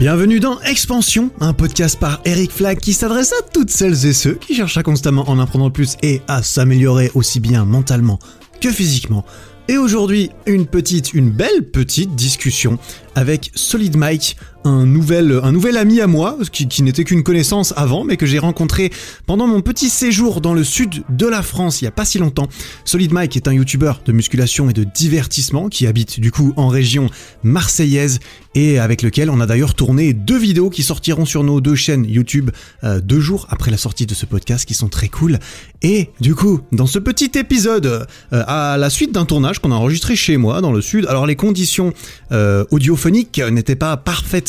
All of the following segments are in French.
Bienvenue dans Expansion, un podcast par Eric Flag qui s'adresse à toutes celles et ceux qui cherchent à constamment en apprendre plus et à s'améliorer aussi bien mentalement que physiquement. Et aujourd'hui, une petite, une belle petite discussion avec Solid Mike, un nouvel, un nouvel ami à moi, qui, n'était qu'une connaissance avant, mais que j'ai rencontré pendant mon petit séjour dans le sud de la France il y a pas si longtemps. Solid Mike est un youtubeur de musculation et de divertissement qui habite du coup en région marseillaise et avec lequel on a d'ailleurs tourné deux vidéos qui sortiront sur nos deux chaînes YouTube euh, deux jours après la sortie de ce podcast qui sont très cool. Et du coup, dans ce petit épisode, euh, à la suite d'un tournage qu'on a enregistré chez moi dans le sud, alors les conditions euh, audiophoniques n'étaient pas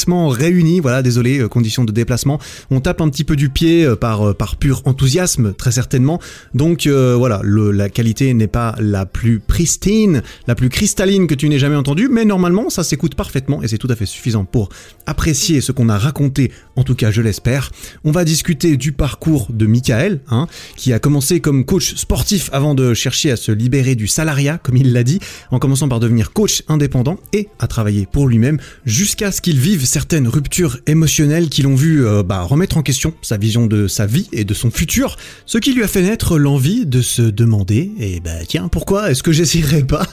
réunies, voilà, désolé, euh, conditions de déplacement. On tape un petit peu du pied euh, par, euh, par pur enthousiasme, très certainement. Donc voilà, la qualité n'est pas la plus pristine, la plus cristalline que tu n'aies jamais entendue, mais normalement ça s'écoute parfaitement et c'est tout à fait suffisant pour apprécier ce qu'on a raconté, en tout cas je l'espère. On va discuter du parcours de Michael, hein, qui a commencé comme coach sportif avant de chercher à se libérer du salariat, comme il l'a dit, en commençant par devenir coach indépendant et à travailler pour lui-même, jusqu'à ce qu'il vive certaines ruptures émotionnelles qui l'ont vu euh, bah, remettre en question sa vision de sa vie et de son futur, ce qui lui a fait naître l'envie de se demander, et bah tiens, pourquoi est-ce que j'essayerais pas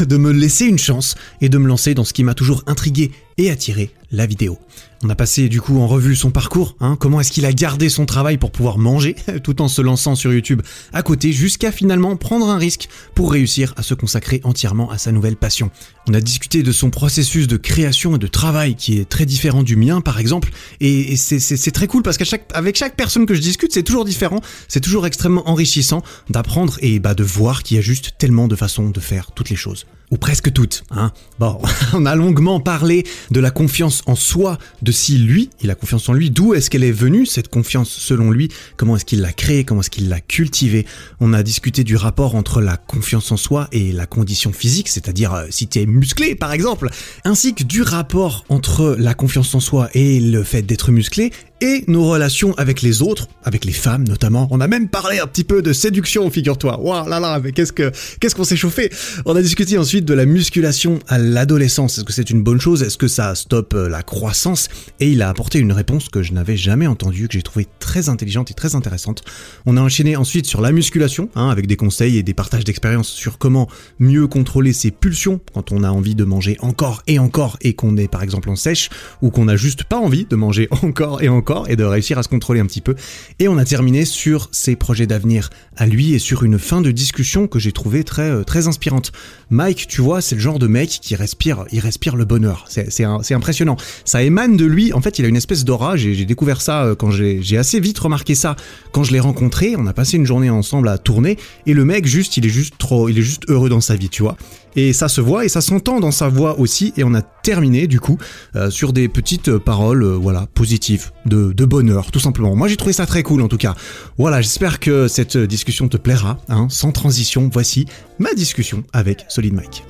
de me laisser une chance et de me lancer dans ce qui m'a toujours intrigué et attiré, la vidéo. On a passé du coup en revue son parcours, hein, comment est-ce qu'il a gardé son travail pour pouvoir manger tout en se lançant sur YouTube à côté jusqu'à finalement prendre un risque pour réussir à se consacrer entièrement à sa nouvelle passion. On a discuté de son processus de création et de travail qui est très différent du mien par exemple et, c'est- très cool parce qu'avec chaque, avec chaque personne que je discute c'est toujours différent, c'est toujours extrêmement enrichissant d'apprendre et bah, de voir qu'il y a juste tellement de façons de faire toutes les choses ou presque toutes. Hein. Bon, on a longuement parlé de la confiance en soi, de si lui, il a confiance en lui, d'où est-ce qu'elle est venue, cette confiance selon lui, comment est-ce qu'il l'a créée, comment est-ce qu'il l'a cultivée. On a discuté du rapport entre la confiance en soi et la condition physique, c'est-à-dire euh, si tu es musclé par exemple, ainsi que du rapport entre la confiance en soi et le fait d'être musclé, et nos relations avec les autres, avec les femmes notamment. On a même parlé un petit peu de séduction, figure-toi. Waouh là là, mais qu'est-ce que qu'est-ce qu'on s'est chauffé? On a discuté ensuite de la musculation à l'adolescence. Est-ce que c'est une bonne chose? Est-ce que ça stoppe euh, la croissance? Et il a apporté une réponse que je n'avais jamais entendue, que j'ai trouvée très intelligente et très intéressante. On a enchaîné ensuite sur la musculation, hein, avec des conseils et des partages d'expériences sur comment mieux contrôler ses pulsions quand on a envie de manger encore et encore et qu'on est par exemple en sèche ou qu'on n'a juste pas envie de manger encore et encore et de réussir à se contrôler un petit peu. Et on a terminé sur ses projets d'avenir à lui et sur une fin de discussion que j'ai trouvé très euh, très inspirante. Mike, tu vois, c'est le genre de mec qui respire, il respire le bonheur. C'est impressionnant. Ça émane de lui. En fait, il a une espèce d'aura. J'ai découvert ça euh, quand j'ai assez vite remarqué ça quand je l'ai rencontré. On a passé une journée ensemble à tourner et le mec juste, il est juste trop, il est juste heureux dans sa vie, tu vois. Et ça se voit et ça s'entend dans sa voix aussi. Et on a terminé du coup euh, sur des petites euh, paroles, euh, voilà, positives, de, de bonheur, tout simplement. Moi, j'ai trouvé ça très cool en tout cas. Voilà, j'espère que cette discussion te plaira. Hein. Sans transition, voici ma discussion avec Solid Mike.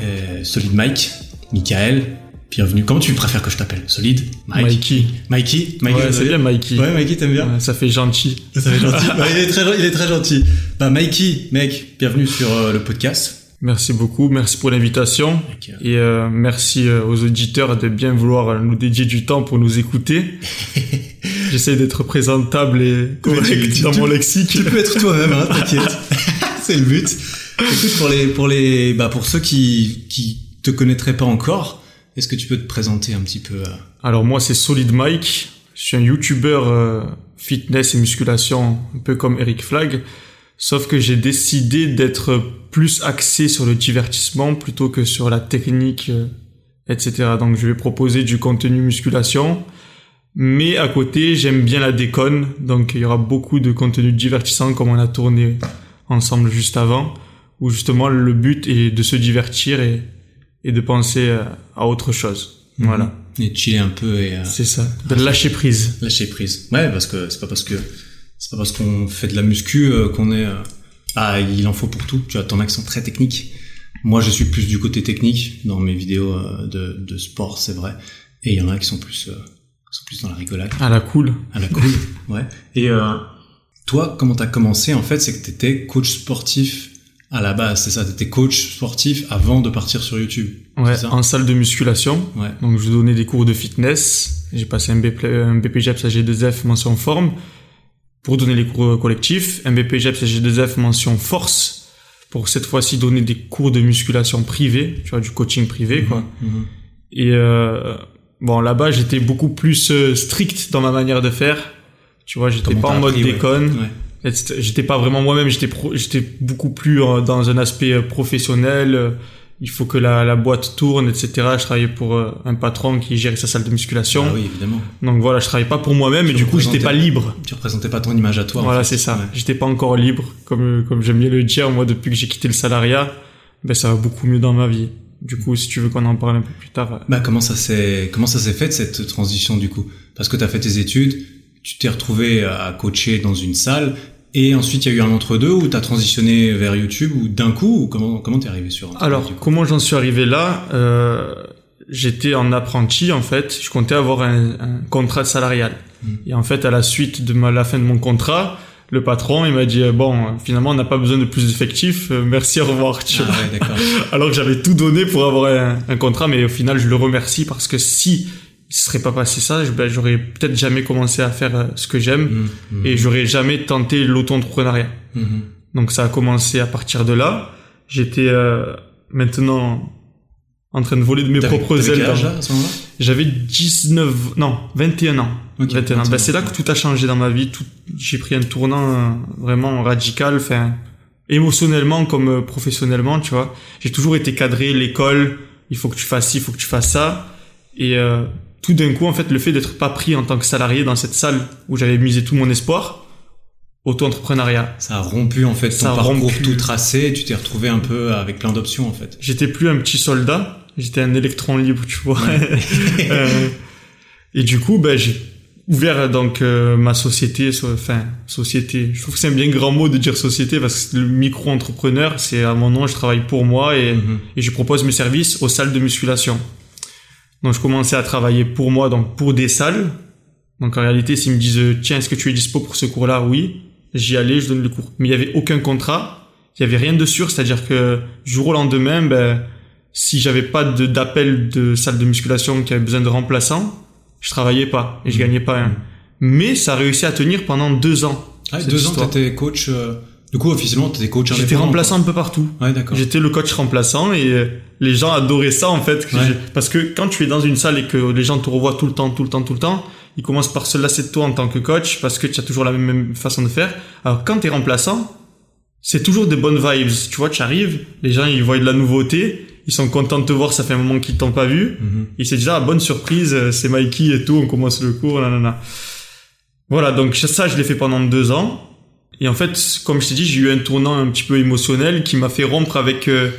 Euh, Solid Mike, Michael, bienvenue. Comment tu préfères que je t'appelle? Solid? Mike? Mikey. Mikey? Mikey, Ouais, c'est bien Mikey. Ouais, Mikey, t'aimes bien? Ouais, ça fait gentil. Ça fait gentil. Bah, il, est très, il est très gentil. Bah, Mikey, mec, bienvenue sur euh, le podcast. Merci beaucoup, merci pour l'invitation. Et euh, merci euh, aux auditeurs de bien vouloir nous dédier du temps pour nous écouter. J'essaie d'être présentable et correct dans tu- mon lexique. Tu peux être toi-même, hein, t'inquiète. c'est le but. Écoute, pour les, pour les, bah, pour ceux qui, qui te connaîtraient pas encore, est-ce que tu peux te présenter un petit peu euh, Alors moi c'est Solid Mike. Je suis un YouTuber euh, fitness et musculation, un peu comme Eric Flag. Sauf que j'ai décidé d'être plus axé sur le divertissement plutôt que sur la technique, euh, etc. Donc je vais proposer du contenu musculation. Mais à côté, j'aime bien la déconne. Donc il y aura beaucoup de contenu divertissant comme on a tourné ensemble juste avant. Où justement le but est de se divertir et, et de penser euh, à autre chose. Voilà. et chiller un peu et euh, C'est ça. De lâcher prise. lâcher prise. Ouais, parce que c'est pas parce que c'est pas parce qu'on fait de la muscu euh, qu'on est euh, ah il en faut pour tout. Tu as ton accent très technique. Moi, je suis plus du côté technique dans mes vidéos euh, de, de sport, c'est vrai. Et il y en a qui sont plus sont plus dans la rigolade, À la cool. à la cool. ouais. Et euh, toi, comment t'as commencé En fait, c'est que t'étais coach sportif À la base, c'est ça, t'étais coach sportif avant de partir sur YouTube. Ouais, ça? en salle de musculation. Ouais. Donc je donnais des cours de fitness. J'ai passé un, BP, un BPGEPS AG2F mention forme pour donner les cours collectifs. Un BPGEPS AG2F mention force pour cette fois-ci donner des cours de musculation privés, tu vois, du coaching privé, quoi. Mhm. Et euh, bon, là-bas, j'étais beaucoup plus euh, strict dans ma manière de faire. Tu vois, j'étais pas en mode appris, déconne. Ouais. Et J'étais pas vraiment moi-même, j'étais pro- j'étais beaucoup plus euh, dans un aspect euh, professionnel. Il faut que la, la boîte tourne, etc. Je travaillais pour euh, un patron qui gérait sa salle de musculation. Ah oui, évidemment. Donc voilà, je travaillais pas pour moi-même et du coup, j'étais pas libre. Tu représentais pas ton image à toi. en voilà, fait. c'est ça. Ouais. J'étais pas encore libre, comme comme j'aime bien le dire. Moi, depuis que j'ai quitté le salariat, ben ça va beaucoup mieux dans ma vie. Du coup, si tu veux qu'on en parle un peu plus tard. euh, Bah comment ça s'est comment ça s'est fait cette transition du coup? Parce que tu as fait tes études, tu t'es retrouvé à coacher dans une salle et ensuite il y a eu un entre deux où tu as transitionné vers YouTube ou d'un coup ou comment comment t'es arrivé sur Internet, Alors, comment j'en suis arrivé là euh, J'étais en apprenti, en fait. Je comptais avoir un, un contrat salarial. Mm. Et en fait, à la suite de ma, la fin de mon contrat, le patron, il m'a dit, euh, bon, finalement, on n'a pas besoin de plus d'effectifs. euh, merci, au revoir. Tu Ah vois. ouais. Alors que j'avais tout donné pour avoir un, un contrat, mais au final, je le remercie parce que si il serait pas passé ça, ben, j'aurais peut-être jamais commencé à faire euh, ce que j'aime Mhm, mhm, et j'aurais jamais tenté l'auto-entrepreneuriat. mhm. Donc ça a commencé à partir de là. J'étais euh, maintenant en train de voler de mes propres ailes. ce J'avais 19, non, 21 ans. Ok, 21 ans. 21 Ben, c'est là que tout a changé dans ma vie. Tout, j'ai pris un tournant euh, vraiment radical, enfin, émotionnellement comme euh, professionnellement, tu vois. J'ai toujours été cadré, l'école, il faut que tu fasses ci, il faut que tu fasses ça. Et euh, tout d'un coup, en fait, le fait d'être pas pris en tant que salarié dans cette salle où j'avais misé tout mon espoir, auto-entrepreneuriat. Ça a rompu en fait ton Ça a parcours rompu. tout tracé, tu t'es retrouvé un peu avec plein d'options en fait. J'étais plus un petit soldat, j'étais un électron libre, tu vois. Euh, et du coup, ben, j'ai ouvert donc euh, ma société, so- enfin société. Je trouve que c'est un bien grand mot de dire société parce que le micro-entrepreneur, c'est à mon nom, je travaille pour moi et, Mhm. et je propose mes services aux salles de musculation. Donc je commençais à travailler pour moi, donc pour des salles. Donc en réalité, s'ils me disent tiens, est-ce que tu es dispo pour ce cours-là? Oui. J'y allais, je donne le cours. Mais il y avait aucun contrat, il y avait rien de sûr, c'est-à-dire que jour au lendemain, ben si j'avais pas de- d'appel de salle de musculation qui avait besoin de remplaçants, je travaillais pas et je gagnais pas rien. Mais ça a réussi à tenir pendant deux ans. Ah, deux ans, t'étais coach. euh, Du coup, officiellement, t'étais coach J'étais indépendant, remplaçant un peu partout. Ouais, d'accord. J'étais le coach remplaçant et euh, les gens adoraient ça en fait. que Ouais. j'ai- Parce que quand tu es dans une salle et que les gens te revoient tout le temps, tout le temps, tout le temps, ils commencent par se lasser de toi en tant que coach parce que tu as toujours la même, façon de faire. Alors quand tu es remplaçant, c'est toujours des bonnes vibes. Tu vois, tu arrives, les gens ils voient de la nouveauté, ils sont contents de te voir, ça fait un moment qu'ils t'ont pas vu. Mhm. Et c'est déjà bonne surprise, euh, c'est Mikey et tout, on commence le cours, nanana. Voilà, donc ça, je l'ai fait pendant deux ans. Et en fait, comme je t'ai dit, j'ai eu un tournant un petit peu émotionnel qui m'a fait rompre avec, euh,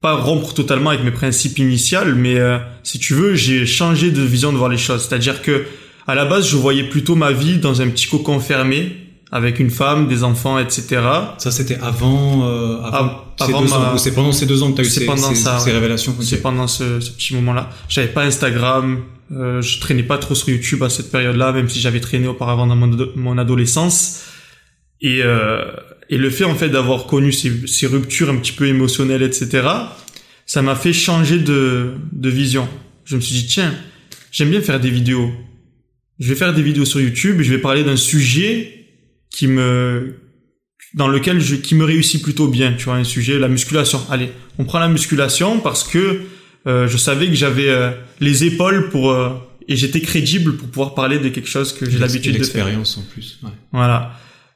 pas rompre totalement avec mes principes initiaux, mais euh, si tu veux, j'ai changé de vision de voir les choses. C'est-à-dire que à la base, je voyais plutôt ma vie dans un petit cocon fermé, avec une femme, des enfants, etc. Ça, c'était avant, euh, avant, Av- ces avant deux ma- c'est pendant ces deux ans que t'as eu ces, pendant ces- ça, ces ouais. révélations. C'est pendant ce, ce petit moment-là. J'avais pas Instagram, euh, je traînais pas trop sur YouTube à cette période-là, même si j'avais traîné auparavant dans mon adolescence. Et, euh, et le fait en fait d'avoir connu ces, ces ruptures un petit peu émotionnelles, etc., ça m'a fait changer de, de vision. Je me suis dit tiens, j'aime bien faire des vidéos. Je vais faire des vidéos sur YouTube et je vais parler d'un sujet qui me dans lequel je qui me réussit plutôt bien. Tu vois un sujet la musculation. Allez, on prend la musculation parce que euh, je savais que j'avais euh, les épaules pour euh, et j'étais crédible pour pouvoir parler de quelque chose que j'ai l'habitude de faire. L'expérience en plus. Ouais. Voilà.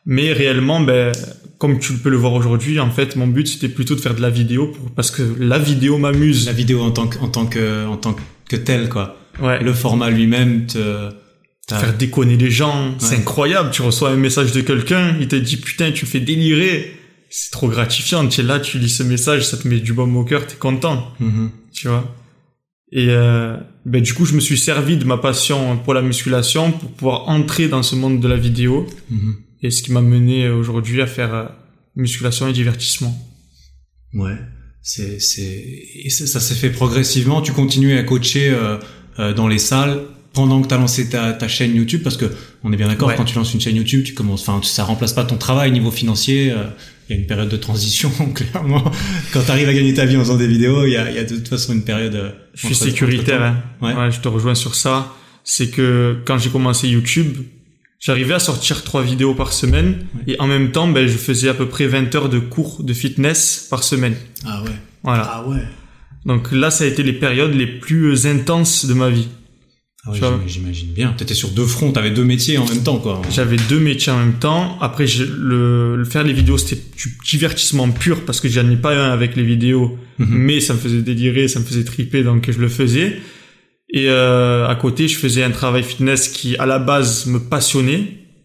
Mais réellement, ben, comme tu peux le voir aujourd'hui, en fait, mon but c'était plutôt de faire de la vidéo pour, parce que la vidéo m'amuse. La vidéo en tant que, en tant que, en tant que telle, quoi. Ouais. Le format lui-même te, Faire déconner les gens, c'est incroyable. Tu reçois un message de quelqu'un, il te dit putain, tu me fais délirer. C'est trop gratifiant. Tu es là, tu lis ce message, ça te met du baume au cœur, t'es content. Mhm. tu vois. Et euh, ben du coup, je me suis servi de ma passion pour la musculation pour pouvoir entrer dans ce monde de la vidéo, Mhm. Et ce qui m'a mené aujourd'hui à faire euh, musculation et divertissement. Ouais. C'est, c'est, et ça, ça s'est fait progressivement. Tu continues à coacher euh, euh, dans les salles pendant que tu as lancé ta, ta chaîne YouTube, parce que on est bien d'accord, Ouais. quand tu lances une chaîne YouTube, tu commences, enfin, ça remplace pas ton travail niveau financier. euh, il y a une période de transition, clairement. Quand tu arrives à gagner ta vie en faisant des vidéos, il y a, il y a de toute façon une période. euh, Je suis sécuritaire. hein. Ouais. Ouais, je te rejoins sur ça. C'est que quand j'ai commencé YouTube, j'arrivais à sortir trois vidéos par semaine Ouais. et en même temps, ben, je faisais à peu près 20 heures de cours de fitness par semaine. Ah ouais. Voilà. Ah ouais. Donc là, ça a été les périodes les plus intenses de ma vie. Ah ouais, j'imagine bien. T'étais sur deux fronts, t'avais deux métiers en même temps, quoi. J'avais deux métiers en même temps. Après, je- le, le faire les vidéos, c'était du divertissement pur parce que j'en ai pas un avec les vidéos, Mhm. mais ça me faisait délirer, ça me faisait triper, donc je le faisais. Et euh, à côté, je faisais un travail fitness qui, à la base, me passionnait,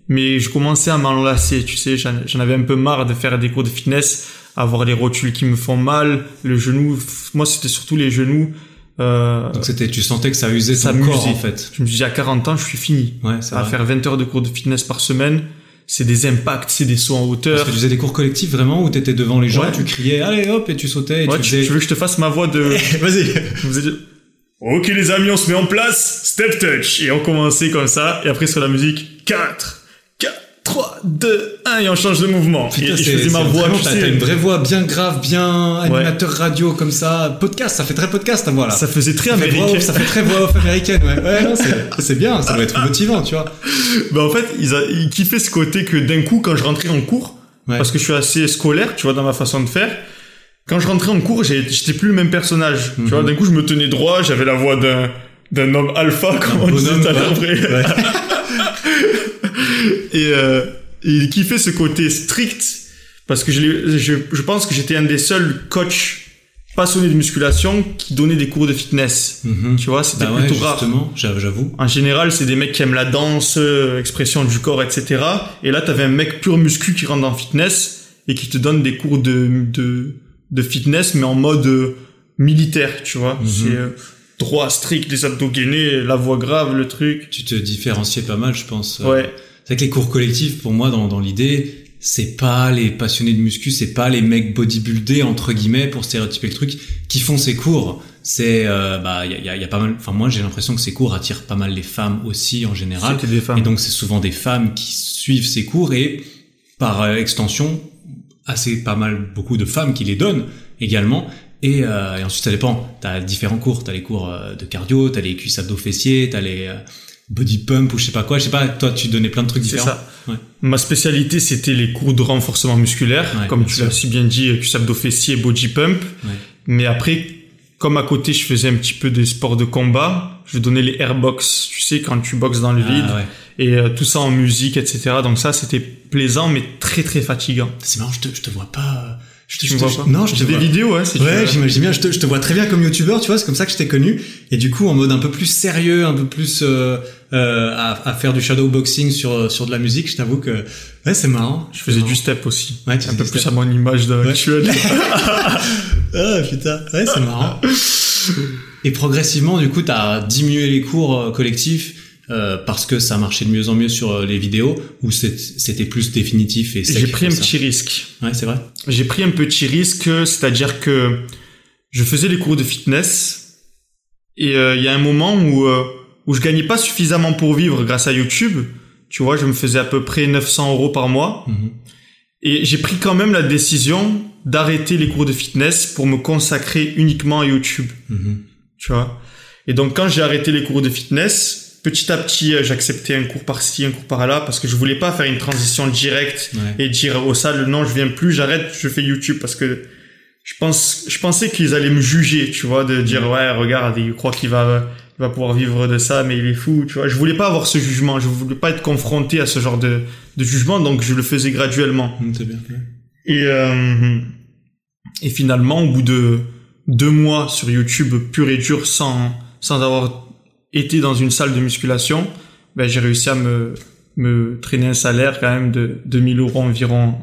mais je commençais à m'enlacer, tu sais, j'en avais un peu marre de faire des cours de fitness, avoir les rotules qui me font mal, le genou, moi c'était surtout les genoux. Euh, Donc c'était, tu sentais que ça usait Ça ton corps, en fait. je me disais à 40 ans, je suis fini. Ouais, À vrai. faire 20 heures de cours de fitness par semaine, c'est des impacts, c'est des sauts en Parce hauteur. que tu faisais des cours collectifs vraiment où t'étais devant les gens, Ouais. tu criais allez hop et tu sautais et Ouais, tu tu, faisais. tu veux que je te fasse ma voix de... Vas-y. Ok les amis, on se met en place, step touch. Et on commençait comme ça, et après sur la musique, 4, 4, 3, 2, 1, et on change de mouvement. Putain, et, je faisais ma voix, tu sais. une vraie voix bien grave, bien animateur radio comme ça, podcast, ça fait très podcast ta voix là. Ça faisait très Ça fait, voix américain. off, ça fait très voix off américaine, ouais. Ouais, c'est- c'est bien, ça doit être motivant, tu vois. Bah en fait, ils, a, ils kiffaient ce côté que d'un coup, quand je rentrais en cours, Ouais. parce que je suis assez scolaire, tu vois, dans ma façon de faire, quand je rentrais en cours, j'étais plus le même personnage. Tu Mhm. vois, d'un coup, je me tenais droit, j'avais la voix d'un d'un homme alpha, comme on disait tout à l'heure. ouais. et, euh, il kiffait ce côté strict, parce que je, je, je pense que j'étais un des seuls coachs passionnés de musculation qui donnait des cours de fitness. Mhm. Tu vois, c'était Bah ouais, plutôt rare. justement, j'avoue. j'avoue. En général, c'est des mecs qui aiment la danse, euh, expression du corps, etc. Et là, t'avais un mec pur muscu qui rentre le fitness et qui te donne des cours de, de, de fitness, mais en mode euh, militaire, tu vois. Mhm. C'est euh, droit, strict, les abdos gainés, la voix grave, le truc. Tu te différenciais pas mal, je pense. Ouais. C'est vrai que les cours collectifs, pour moi, dans, dans l'idée, c'est pas les passionnés de muscu, c'est pas les mecs bodybuildés entre guillemets pour stéréotyper le truc qui font ces cours. C'est euh, bah il y a, y a pas mal. Enfin moi j'ai l'impression que ces cours attirent pas mal les femmes aussi en général. Des femmes. Et donc c'est souvent des femmes qui suivent ces cours et par euh, extension assez pas mal beaucoup de femmes qui les donnent également. Et, euh, et ensuite ça dépend. T'as différents cours. T'as les cours euh, de cardio, t'as les cuisses abdos fessiers, t'as les euh, body pump ou je sais pas quoi. Je sais pas. Toi tu donnais plein de trucs C'est différents. ça. Ouais. Ma spécialité, c'était les cours de renforcement musculaire, Ouais, comme tu l'as si bien dit, cuisse abdos fessiers, body pump. Ouais. Mais après, comme à côté, je faisais un petit peu des sports de combat, je donnais les airbox, tu sais, quand tu boxes dans le vide, Ah ouais. et euh, tout ça en musique, etc. Donc ça, c'était plaisant, mais très très fatigant. C'est marrant. Je te je te vois pas. euh, Je te, je me te- vois pas? Non je te des vois. vidéos, hein, si tu Ouais, j'imagine bien. Je te, je te vois très bien comme youtubeur, tu vois. C'est comme ça que je t'ai connu. Et du coup, en mode un peu plus sérieux, un peu plus euh, euh, à, à faire du shadowboxing sur sur de la musique. Je t'avoue que ouais, c'est marrant. Je faisais du step aussi. Ouais, tu un peu plus step. à mon image actuelle. Ah putain, ouais, c'est marrant. Et progressivement, du coup, t'as diminué les cours euh, collectifs euh, parce que ça marchait de mieux en mieux sur euh, les vidéos ou c'est- c'était plus définitif et J'ai pris un ça petit risque. Ouais, c'est vrai. J'ai pris un petit risque, c'est-à-dire que je faisais les cours de fitness et euh, il y a un moment où euh, où je gagnais pas suffisamment pour vivre grâce à YouTube. Tu vois, je me faisais à peu près 900 euros par mois Mhm. et j'ai pris quand même la décision d'arrêter les cours de fitness pour me consacrer uniquement à YouTube. Mhm. Tu vois? Et donc quand j'ai arrêté les cours de fitness, petit à petit, euh, j'acceptais un cours par-ci, un cours par-là parce que je voulais pas faire une transition directe Ouais. et dire aux salles non je viens plus j'arrête je fais YouTube parce que je pense je pensais qu'ils allaient me juger tu vois de dire ouais regarde il croit qu'il va il va pouvoir vivre de ça mais il est fou tu vois je voulais pas avoir ce jugement je voulais pas être confronté à ce genre de de jugement donc je le faisais graduellement Mhm, bien. Et euh, et finalement au bout de deux mois sur YouTube pur et dur sans sans avoir été dans une salle de musculation ben j'ai réussi à me me traîner un salaire quand même de 2000 euros environ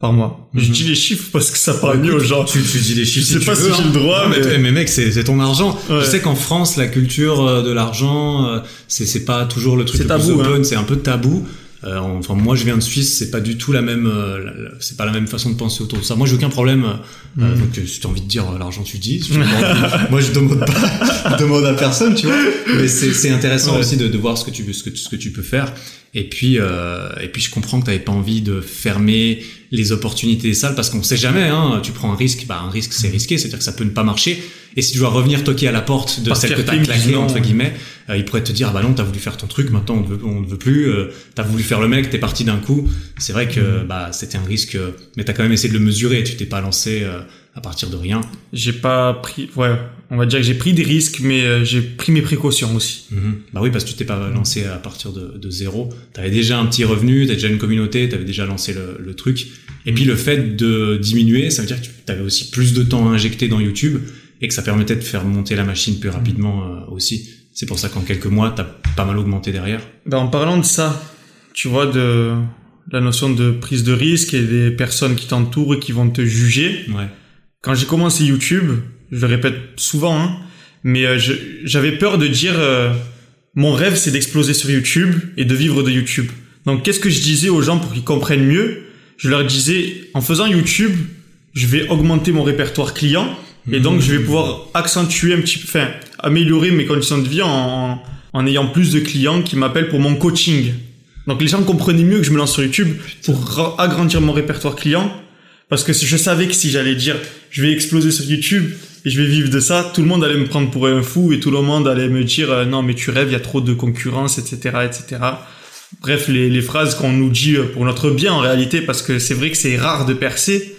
par mois. Je Mhm. dis les chiffres parce que ça parle mieux aux gens. Tu, tu dis les chiffres. Je sais tu pas veux, si j'ai hein. le droit, Non, mais, mais- mais mec, c'est c'est ton argent. Ouais. Je sais qu'en France, la culture euh, de l'argent, euh, c'est c'est pas toujours le truc le plus tabou, hein. open. C'est un peu tabou. Euh, enfin, moi, je viens de Suisse, c'est pas du tout la même, euh, c'est pas la même façon de penser autour de ça. Moi, j'ai aucun problème. euh, Mhm. donc, euh, si t'as envie de dire euh, l'argent, tu dis. Si moi, je demande pas, je demande à personne, tu vois. Mais c'est intéressant Ouais. aussi de, de voir ce que tu ce que, tu- ce que tu peux faire. Et puis, euh, et puis je comprends que tu pas envie de fermer les opportunités des salles parce qu'on sait jamais. Hein, tu prends un risque, bah un risque c'est risqué, c'est-à-dire que ça peut ne pas marcher. Et si tu dois revenir toquer à la porte de celle que t'as claquée entre guillemets, euh, il pourrait te dire ah bah non t'as voulu faire ton truc, maintenant on ne veut, on ne veut plus. Euh, t'as voulu faire le mec, t'es parti d'un coup. C'est vrai que mm. bah c'était un risque, mais t'as quand même essayé de le mesurer. Tu t'es pas lancé euh, à partir de rien. J'ai pas pris, ouais, on va dire que j'ai pris des risques, mais euh, j'ai pris mes précautions aussi. Mhm. Bah oui, parce que tu t'es pas lancé à partir de, de zéro. T'avais déjà un petit revenu, t'as déjà une communauté, t'avais déjà lancé le, le, truc. Et puis le fait de diminuer, ça veut dire que tu avais aussi plus de temps à injecter dans YouTube et que ça permettait de faire monter la machine plus rapidement euh, aussi. C'est pour ça qu'en quelques mois, t'as pas mal augmenté derrière. Ben, en parlant de ça, tu vois, de la notion de prise de risque et des personnes qui t'entourent et qui vont te juger. Ouais quand j'ai commencé YouTube, je le répète souvent, hein, mais euh, j'avais peur de dire euh, mon rêve c'est d'exploser sur YouTube et de vivre de YouTube. Donc qu'est-ce que je disais aux gens pour qu'ils comprennent mieux Je leur disais en faisant YouTube, je vais augmenter mon répertoire client et donc je vais mmh. pouvoir accentuer un petit peu, enfin améliorer mes conditions de vie en, en ayant plus de clients qui m'appellent pour mon coaching. Donc les gens comprenaient mieux que je me lance sur YouTube pour agrandir mon répertoire client parce que je savais que si j'allais dire je vais exploser sur YouTube et je vais vivre de ça, tout le monde allait me prendre pour un fou et tout le monde allait me dire euh, non mais tu rêves, il y a trop de concurrence, etc., etc. Bref, les, les phrases qu'on nous dit euh, pour notre bien en réalité, parce que c'est vrai que c'est rare de percer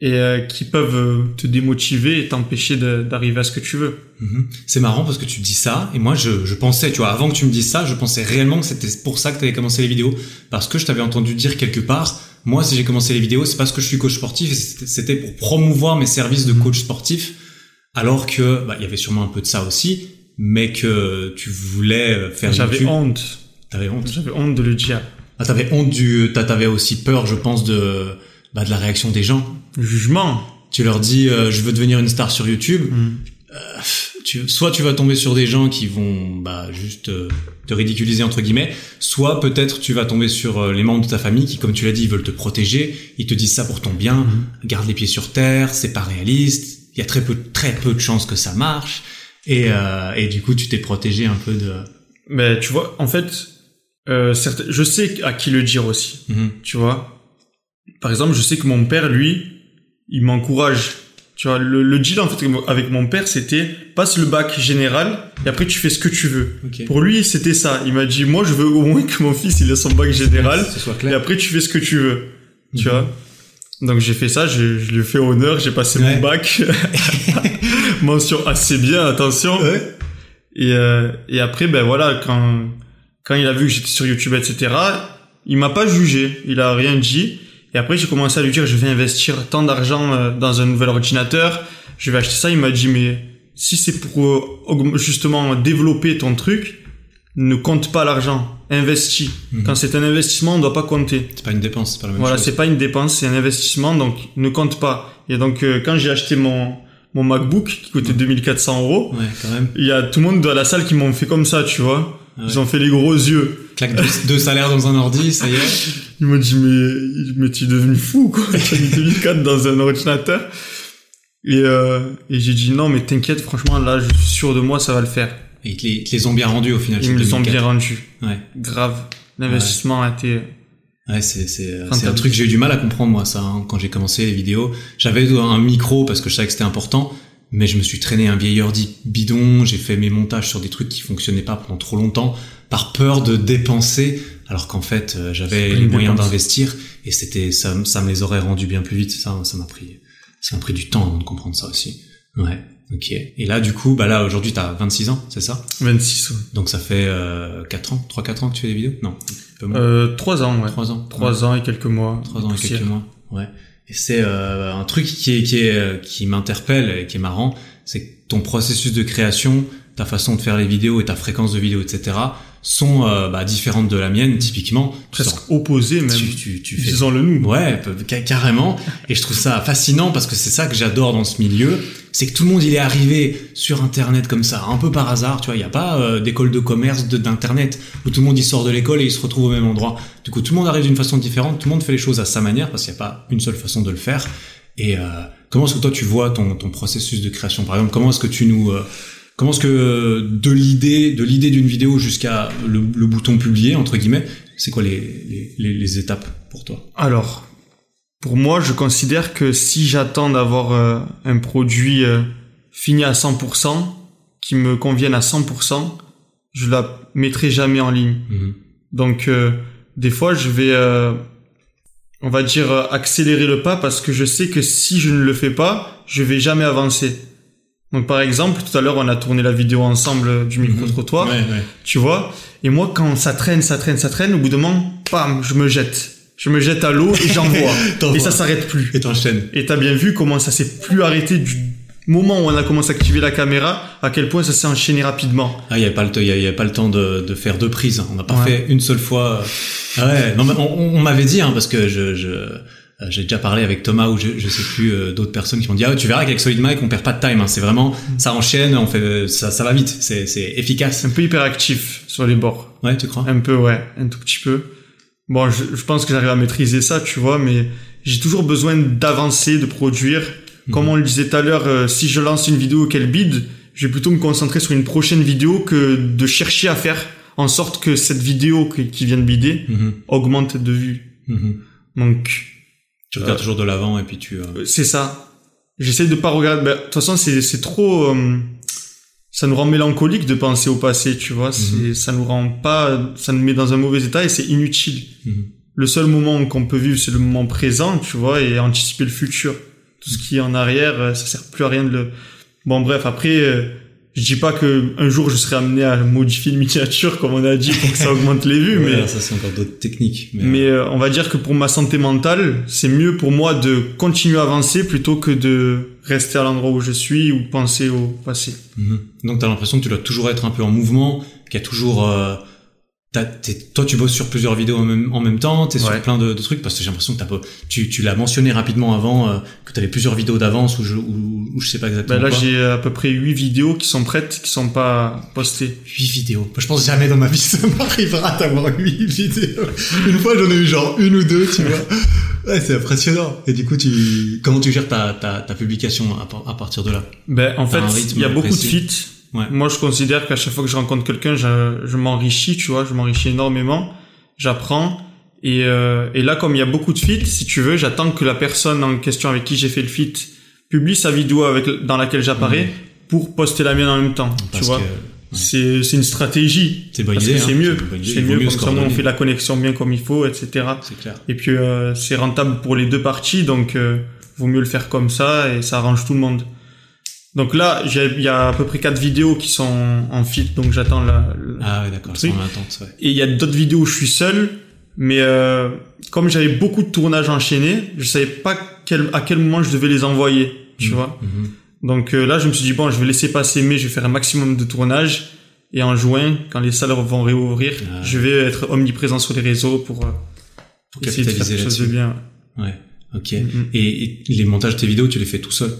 et euh, qui peuvent te démotiver et t'empêcher d'arriver à ce que tu veux. Mhm. C'est marrant parce que tu dis ça et moi je, je, pensais, tu vois, avant que tu me dises ça, je pensais réellement que c'était pour ça que tu avais commencé les vidéos parce que je t'avais entendu dire quelque part moi, si j'ai commencé les vidéos, c'est parce que je suis coach sportif c'était pour promouvoir mes services de coach sportif. Alors que, bah, il y avait sûrement un peu de ça aussi, mais que tu voulais faire J'avais honte. T'avais honte. J'avais honte de le dire. Ah, t'avais honte du, t'avais aussi peur, je pense, de, bah, de la réaction des gens. jugement. Tu leur dis, euh, je veux devenir une star sur YouTube. Mm. Euh, tu, soit tu vas tomber sur des gens qui vont bah, juste euh, te ridiculiser entre guillemets, soit peut-être tu vas tomber sur euh, les membres de ta famille qui, comme tu l'as dit, veulent te protéger, ils te disent ça pour ton bien, mhm. garde les pieds sur terre, c'est pas réaliste, il y a très peu, très peu de chances que ça marche, et, euh, et du coup tu t'es protégé un peu de... Mais tu vois, en fait, euh, je sais à qui le dire aussi, mhm. tu vois? Par exemple, je sais que mon père, lui, il m'encourage tu vois, le, le, deal en fait avec mon père, c'était passe le bac général et après tu fais ce que tu veux. Pour lui, c'était ça. Il m'a dit moi je veux au moins que mon fils il ait son bac général et après tu fais ce que tu veux. Tu mhm. vois? Donc j'ai fait ça, je, je lui ai fait honneur, j'ai passé mon bac. Mention assez bien, attention. Et, euh, et après ben voilà quand quand il a vu que j'étais sur YouTube etc. Il m'a pas jugé, il a rien dit. Et après, j'ai commencé à lui dire, je vais investir tant d'argent euh, dans un nouvel ordinateur, je vais acheter ça. Il m'a dit, mais si c'est pour euh, justement développer ton truc, ne compte pas l'argent, investis. Mhm. Quand c'est un investissement, on ne doit pas compter. C'est pas une dépense, c'est pas la même voilà, c'est pas une dépense, c'est un investissement, donc ne compte pas. Et donc, euh, quand j'ai acheté mon mon MacBook qui coûtait 2400 euros, ouais, quand même. il y a tout le monde dans la salle qui m'ont fait comme ça, tu vois. Ils ont fait les gros yeux. Claque deux, salaires dans un ordi, ça y est. Ils m'ont dit, mais, mais tu es devenu fou, quoi. T'as mis 2004 dans un ordinateur. Et, euh, et j'ai dit, non, mais t'inquiète, franchement, là, je suis sûr de moi, ça va le faire. Et ils te les, les ont bien rendus, au final. Ils me les ont bien rendus. Ouais. Grave. L'investissement a été... Ouais, c'est c'est c'est un truc que j'ai eu du mal à comprendre moi ça hein, quand j'ai commencé les vidéos. J'avais un micro parce que je savais que c'était important, mais je me suis traîné un vieil ordi bidon, j'ai fait mes montages sur des trucs qui fonctionnaient pas pendant trop longtemps par peur de dépenser alors qu'en fait euh, j'avais les moyens d'investir et c'était ça ça me les aurait rendus bien plus vite ça ça m'a pris ça m'a pris du temps avant de comprendre ça aussi. Ouais. OK. Et là du coup bah là aujourd'hui tu as 26 ans, c'est ça? 26 ouais. Donc ça fait euh, 4 ans, 3 4 ans que tu fais des vidéos? Non. Euh 3 ans ouais. 3 ans. 3 ans et quelques mois. 3 ans et quelques mois. Ouais. C'est euh, un truc qui est, qui est qui m'interpelle et qui est marrant, c'est ton processus de création, ta façon de faire les vidéos et ta fréquence de vidéos, etc sont euh, bah, différentes de la mienne typiquement. Presque opposées même tu, tu, tu fais le nous. Ouais carrément. Et je trouve ça fascinant parce que c'est ça que j'adore dans ce milieu. C'est que tout le monde il est arrivé sur internet comme ça un peu par hasard tu vois. Il y a pas euh, d'école de commerce d'internet où tout le monde il sort de l'école et il se retrouve au même endroit. Du coup tout le monde arrive d'une façon différente. Tout le monde fait les choses à sa manière parce qu'il n'y a pas une seule façon de le faire. Et euh, comment est-ce que toi tu vois ton, ton processus de création? Par exemple comment est-ce que tu nous euh, Comment est-ce que de l'idée, de l'idée d'une vidéo jusqu'à le, bouton publier entre guillemets, C'est quoi les, les, les, les étapes pour toi? Alors, pour moi, je considère que si j'attends d'avoir euh, un produit euh, fini à 100%, qui me convienne à 100%, je la mettrai jamais en ligne. Mhm. Donc, euh, des fois, je vais, euh, on va dire, euh, accélérer le pas parce que je sais que si je ne le fais pas, je vais jamais avancer. Donc, par exemple, tout à l'heure, on a tourné la vidéo ensemble du micro-trottoir, Ouais, ouais. tu vois. Et moi, quand ça traîne, ça traîne, ça traîne, au bout d'un moment, pam, je me jette. Je me jette à l'eau et j'envoie. Et ça s'arrête plus. Et t'enchaînes. Et t'as bien vu comment ça s'est plus arrêté du moment où on a commencé à activer la caméra, à quel point ça s'est enchaîné rapidement. Ah, il y a pas le il y pas le temps de, de faire deux prises. On n'a pas Ouais. fait une seule fois. Ah ouais, non, mais on, on m'avait dit hein, parce que je, je j'ai déjà parlé avec Thomas ou je, je sais plus euh, d'autres personnes qui m'ont dit ah tu verras qu'avec Solid Mic on perd pas de time. hein. C'est vraiment Mm. ça enchaîne, on fait ça, ça va vite, c'est c'est efficace. Un peu hyperactif sur les bords. Ouais, tu crois? Un peu, ouais, un tout petit peu. Bon, je, je pense que j'arrive à maîtriser ça, tu vois, mais j'ai toujours besoin d'avancer, de produire. Comme on le disait tout à l'heure, euh, si je lance une vidéo qu'elle bide, je vais plutôt me concentrer sur une prochaine vidéo que de chercher à faire en sorte que cette vidéo qui, qui vient de bider Mhm, augmente de vues. mhm. Donc, Tu regardes toujours de l'avant et puis tu. euh, Euh, C'est ça. J'essaie de pas regarder. De toute façon, c'est c'est trop. euh, ça nous rend mélancolique de penser au passé, tu vois. C'est ça nous rend pas. Ça nous met dans un mauvais état et c'est inutile. mhm. Le seul moment qu'on peut vivre, c'est le moment présent, tu vois, et anticiper le futur. Tout ce qui est en arrière, euh, ça sert plus à rien de le. Bon, bref. Après, euh, je dis pas que un jour je serai amené à modifier une miniature comme on a dit pour que ça augmente les vues, mais ça c'est encore d'autres techniques. Mais, mais euh, on va dire que pour ma santé mentale, c'est mieux pour moi de continuer à avancer plutôt que de rester à l'endroit où je suis ou penser au passé. Mhm. Donc t'as l'impression que tu dois toujours être un peu en mouvement, qu'il y a toujours. Euh, toi tu bosses sur plusieurs vidéos en même, en même temps, t'es sur Ouais. plein de, de trucs parce que j'ai l'impression que t'as tu, tu l'as mentionné rapidement avant euh, que t'avais plusieurs vidéos d'avance ou je, ou, ou je sais pas exactement. Ben là, j'ai à peu près huit vidéos qui sont prêtes, qui sont pas postées. huit vidéos. Moi, je pense jamais dans ma vie ça m'arrivera d'avoir huit vidéos. Une fois j'en ai eu genre une ou deux, tu vois. Ouais, c'est impressionnant. Et du coup, tu comment tu gères ta, ta, ta publication à, par- à partir de là? Ben, en fait, il y a beaucoup précis. de feats. Ouais. Moi, je considère qu'à chaque fois que je rencontre quelqu'un, je, je m'enrichis, tu vois, je m'enrichis énormément. J'apprends. Et, euh, et là, comme il y a beaucoup de feats, si tu veux, j'attends que la personne en question avec qui j'ai fait le feat publie sa vidéo avec, dans laquelle j'apparais pour poster la mienne en même temps, tu vois. que C'est, c'est une stratégie. c'est bonne idée. c'est hein. mieux. C'est vaut mieux, comme ça, on fait la connexion bien comme il faut, etc. C'est clair. Et puis, euh, c'est rentable pour les deux parties, donc euh, vaut mieux le faire comme ça et ça arrange tout le monde. Donc là, j'ai- il y a à peu près quatre vidéos qui sont en fit, donc j'attends la, la- Ah ouais, d'accord. C'est en attente. Ouais. Et il y a d'autres vidéos où je suis seul, mais euh, comme j'avais beaucoup de tournages enchaînés, je savais pas quel, à quel moment je devais les envoyer, tu Mhm. vois. Mhm. Donc euh, là, je me suis dit, bon, je vais laisser passer mai, je vais faire un maximum de tournages. Et en juin, quand les salles vont réouvrir, Ah. je vais être omniprésent sur les réseaux pour, euh, Pour essayer de faire quelque chose de bien. Ouais. Ok. Mhm. Et, et les montages de tes vidéos, tu les fais tout seul?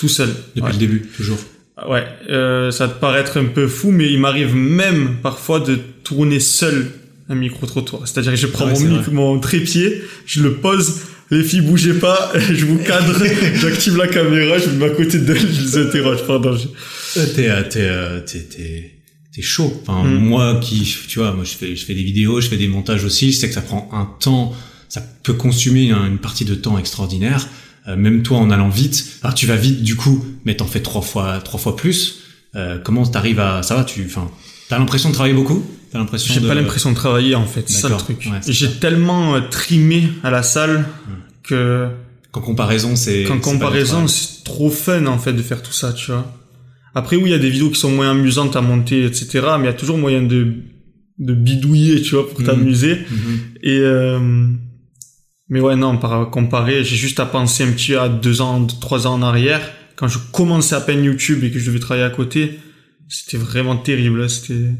Tout seul. depuis Ouais. le début, toujours. Ouais, euh, ça te paraître un peu fou, mais il m'arrive même parfois de tourner seul un micro-trottoir. C'est-à-dire que je prends Ah ouais, mon, mon trépied, je le pose, les filles bougez pas, je vous cadre, j'active la caméra, je me mets à côté d'elles, je les interroge. Pardon. je- T'es, euh, t'es, euh, t'es, t'es, t'es chaud. Enfin, Mm. moi qui, tu vois, moi je fais, je fais des vidéos, je fais des montages aussi. Je sais que ça prend un temps, ça peut consumer un- une partie de temps extraordinaire. Euh, même toi, en allant vite, alors tu vas vite du coup, mais t'en fais trois fois, trois fois plus. Euh, comment t'arrives à, ça va, tu, enfin, t'as l'impression de travailler beaucoup? T'as l'impression J'ai de... pas l'impression de travailler en fait, c'est ça le truc. Ouais, J'ai ça. tellement euh, trimé à la salle que Qu'en comparaison, c'est. qu'en c'est comparaison, c'est trop fun en fait de faire tout ça, tu vois. Après oui, il y a des vidéos qui sont moins amusantes à monter, etc. Mais il y a toujours moyen de de bidouiller, tu vois, pour Mhm. t'amuser. Mhm. Et euh, mais ouais, non, par comparer, j'ai juste à penser un petit à deux ans, trois ans en arrière, quand je commençais à peine YouTube et que je devais travailler à côté, c'était vraiment terrible. hein, C'était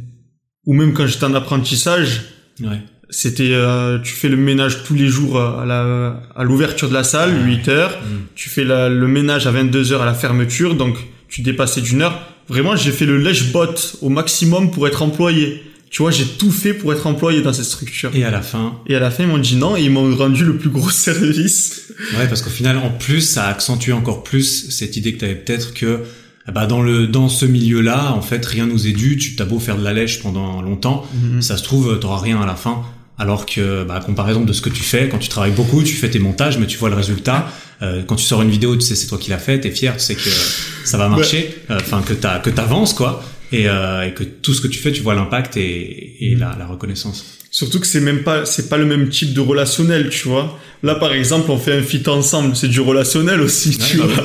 ou même quand j'étais en apprentissage, Ouais. c'était euh, tu fais le ménage tous les jours à la à l'ouverture de la salle, Ouais. 8 heures. Mhm. Tu fais la- le ménage à 22 heures à la fermeture, donc tu dépassais d'une heure. Vraiment, j'ai fait le lèche-bot au maximum pour être employé. Tu vois, j'ai tout fait pour être employé dans cette structure. Et à la fin, Et à la fin, ils m'ont dit non et ils m'ont rendu le plus gros service. Ouais, parce qu'au final, en plus, ça accentue encore plus cette idée que tu avais peut-être que bah dans le dans ce milieu-là, en fait, rien nous est dû. Tu t'as beau faire de la lèche pendant longtemps, ça se trouve, t'auras rien à la fin. Alors que, bah, à comparaison de ce que tu fais, quand tu travailles beaucoup, tu fais tes montages, mais tu vois le résultat. Euh, quand tu sors une vidéo, tu sais c'est toi qui l'as fait, t'es fier, tu sais que ça va marcher, euh, enfin que t'as que t'avances quoi, et, euh, et que tout ce que tu fais, tu vois l'impact et, et la, la reconnaissance. Surtout que c'est même pas, c'est pas le même type de relationnel, tu vois. Là, par exemple, on fait un fit ensemble, c'est du relationnel aussi, tu bah vois.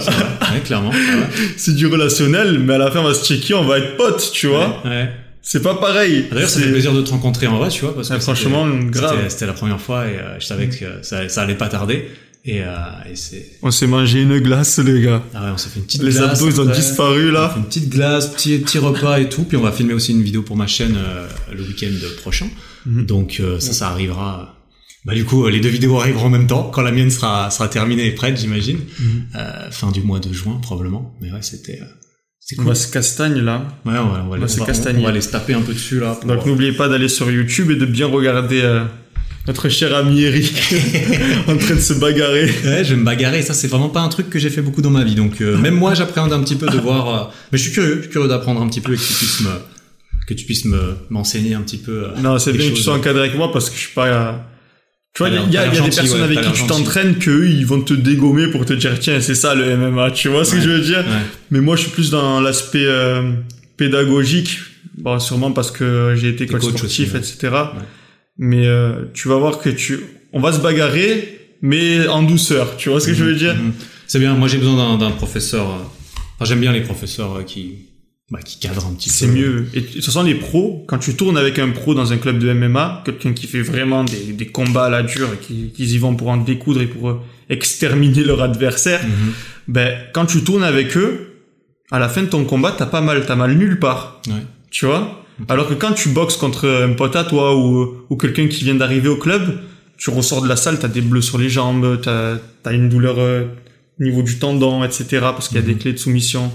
Ouais, clairement. C'est du relationnel, mais à la fin, on va se checker, on va être potes, tu vois. ouais. C'est pas pareil. D'ailleurs, ça C'est- fait plaisir de te rencontrer en vrai, tu vois, parce que franchement, grave. c'était- C'était la première fois et euh, je savais que ça, ça allait pas tarder. Et, euh, et c'est. On s'est mangé une glace, les gars. Ah ouais, on s'est fait une petite Les glace. abdos, ils ont disparu, On a là. fait une petite glace, petit, petit repas et tout. Puis on va filmer aussi une vidéo pour ma chaîne euh, le week-end prochain. Mhm. Donc euh, ça, ça arrivera. Bah du coup, euh, les deux vidéos arriveront en même temps. Quand la mienne sera sera terminée et prête, j'imagine. Mhm. Euh, fin du mois de juin probablement. Mais ouais, c'était. euh, c'était On cool. va se castagne, là. Ouais, ouais, on va, va les, se on va- castagner. on va aller se taper un peu dessus là. Donc, n'oubliez pas d'aller sur YouTube et de bien regarder euh, notre cher ami Eric en train de se bagarrer. Ouais, je vais me bagarrer. Ça, c'est vraiment pas un truc que j'ai fait beaucoup dans ma vie. Donc, euh, même moi, j'appréhende un petit peu de voir. euh, mais je suis curieux, je suis curieux d'apprendre un petit peu et que tu puisses me, que tu puisses me m'enseigner un petit peu. euh, Non, c'est bien que tu sois encadré avec moi parce que je suis pas. Tu vois, il y a, y des personnes ouais, avec qui tu t'entraînes que eux, ils vont te dégommer pour te dire tiens, c'est ça le MMA. Tu vois ce que je veux dire? Ouais. Mais moi, je suis plus dans l'aspect pédagogique. Bon, sûrement parce que j'ai été coach, coach sportif, aussi, etc. Mais euh, tu vas voir que tu, on va se bagarrer, mais en douceur. Tu vois ce que je veux dire? Mhm. C'est bien. Moi, j'ai besoin d'un, d'un professeur. euh, Enfin, j'aime bien les professeurs euh, qui, bah, qui cadrent un petit peu. C'est mieux. Et de toute façon, les pros, quand tu tournes avec un pro dans un club de MMA, quelqu'un qui fait vraiment des, des combats à la dure et qui, qui y vont pour en découdre et pour euh, exterminer leur adversaire, Mhm. ben, quand tu tournes avec eux, à la fin de ton combat, t'as pas mal, t'as mal nulle part. Ouais. Tu vois? Alors que quand tu boxes contre un pote à toi ou, ou quelqu'un qui vient d'arriver au club, tu ressors de la salle, t'as des bleus sur les jambes, t'as, t'as une douleur euh, au niveau du tendon, etc. parce qu'il y a des Mhm. clés de soumission.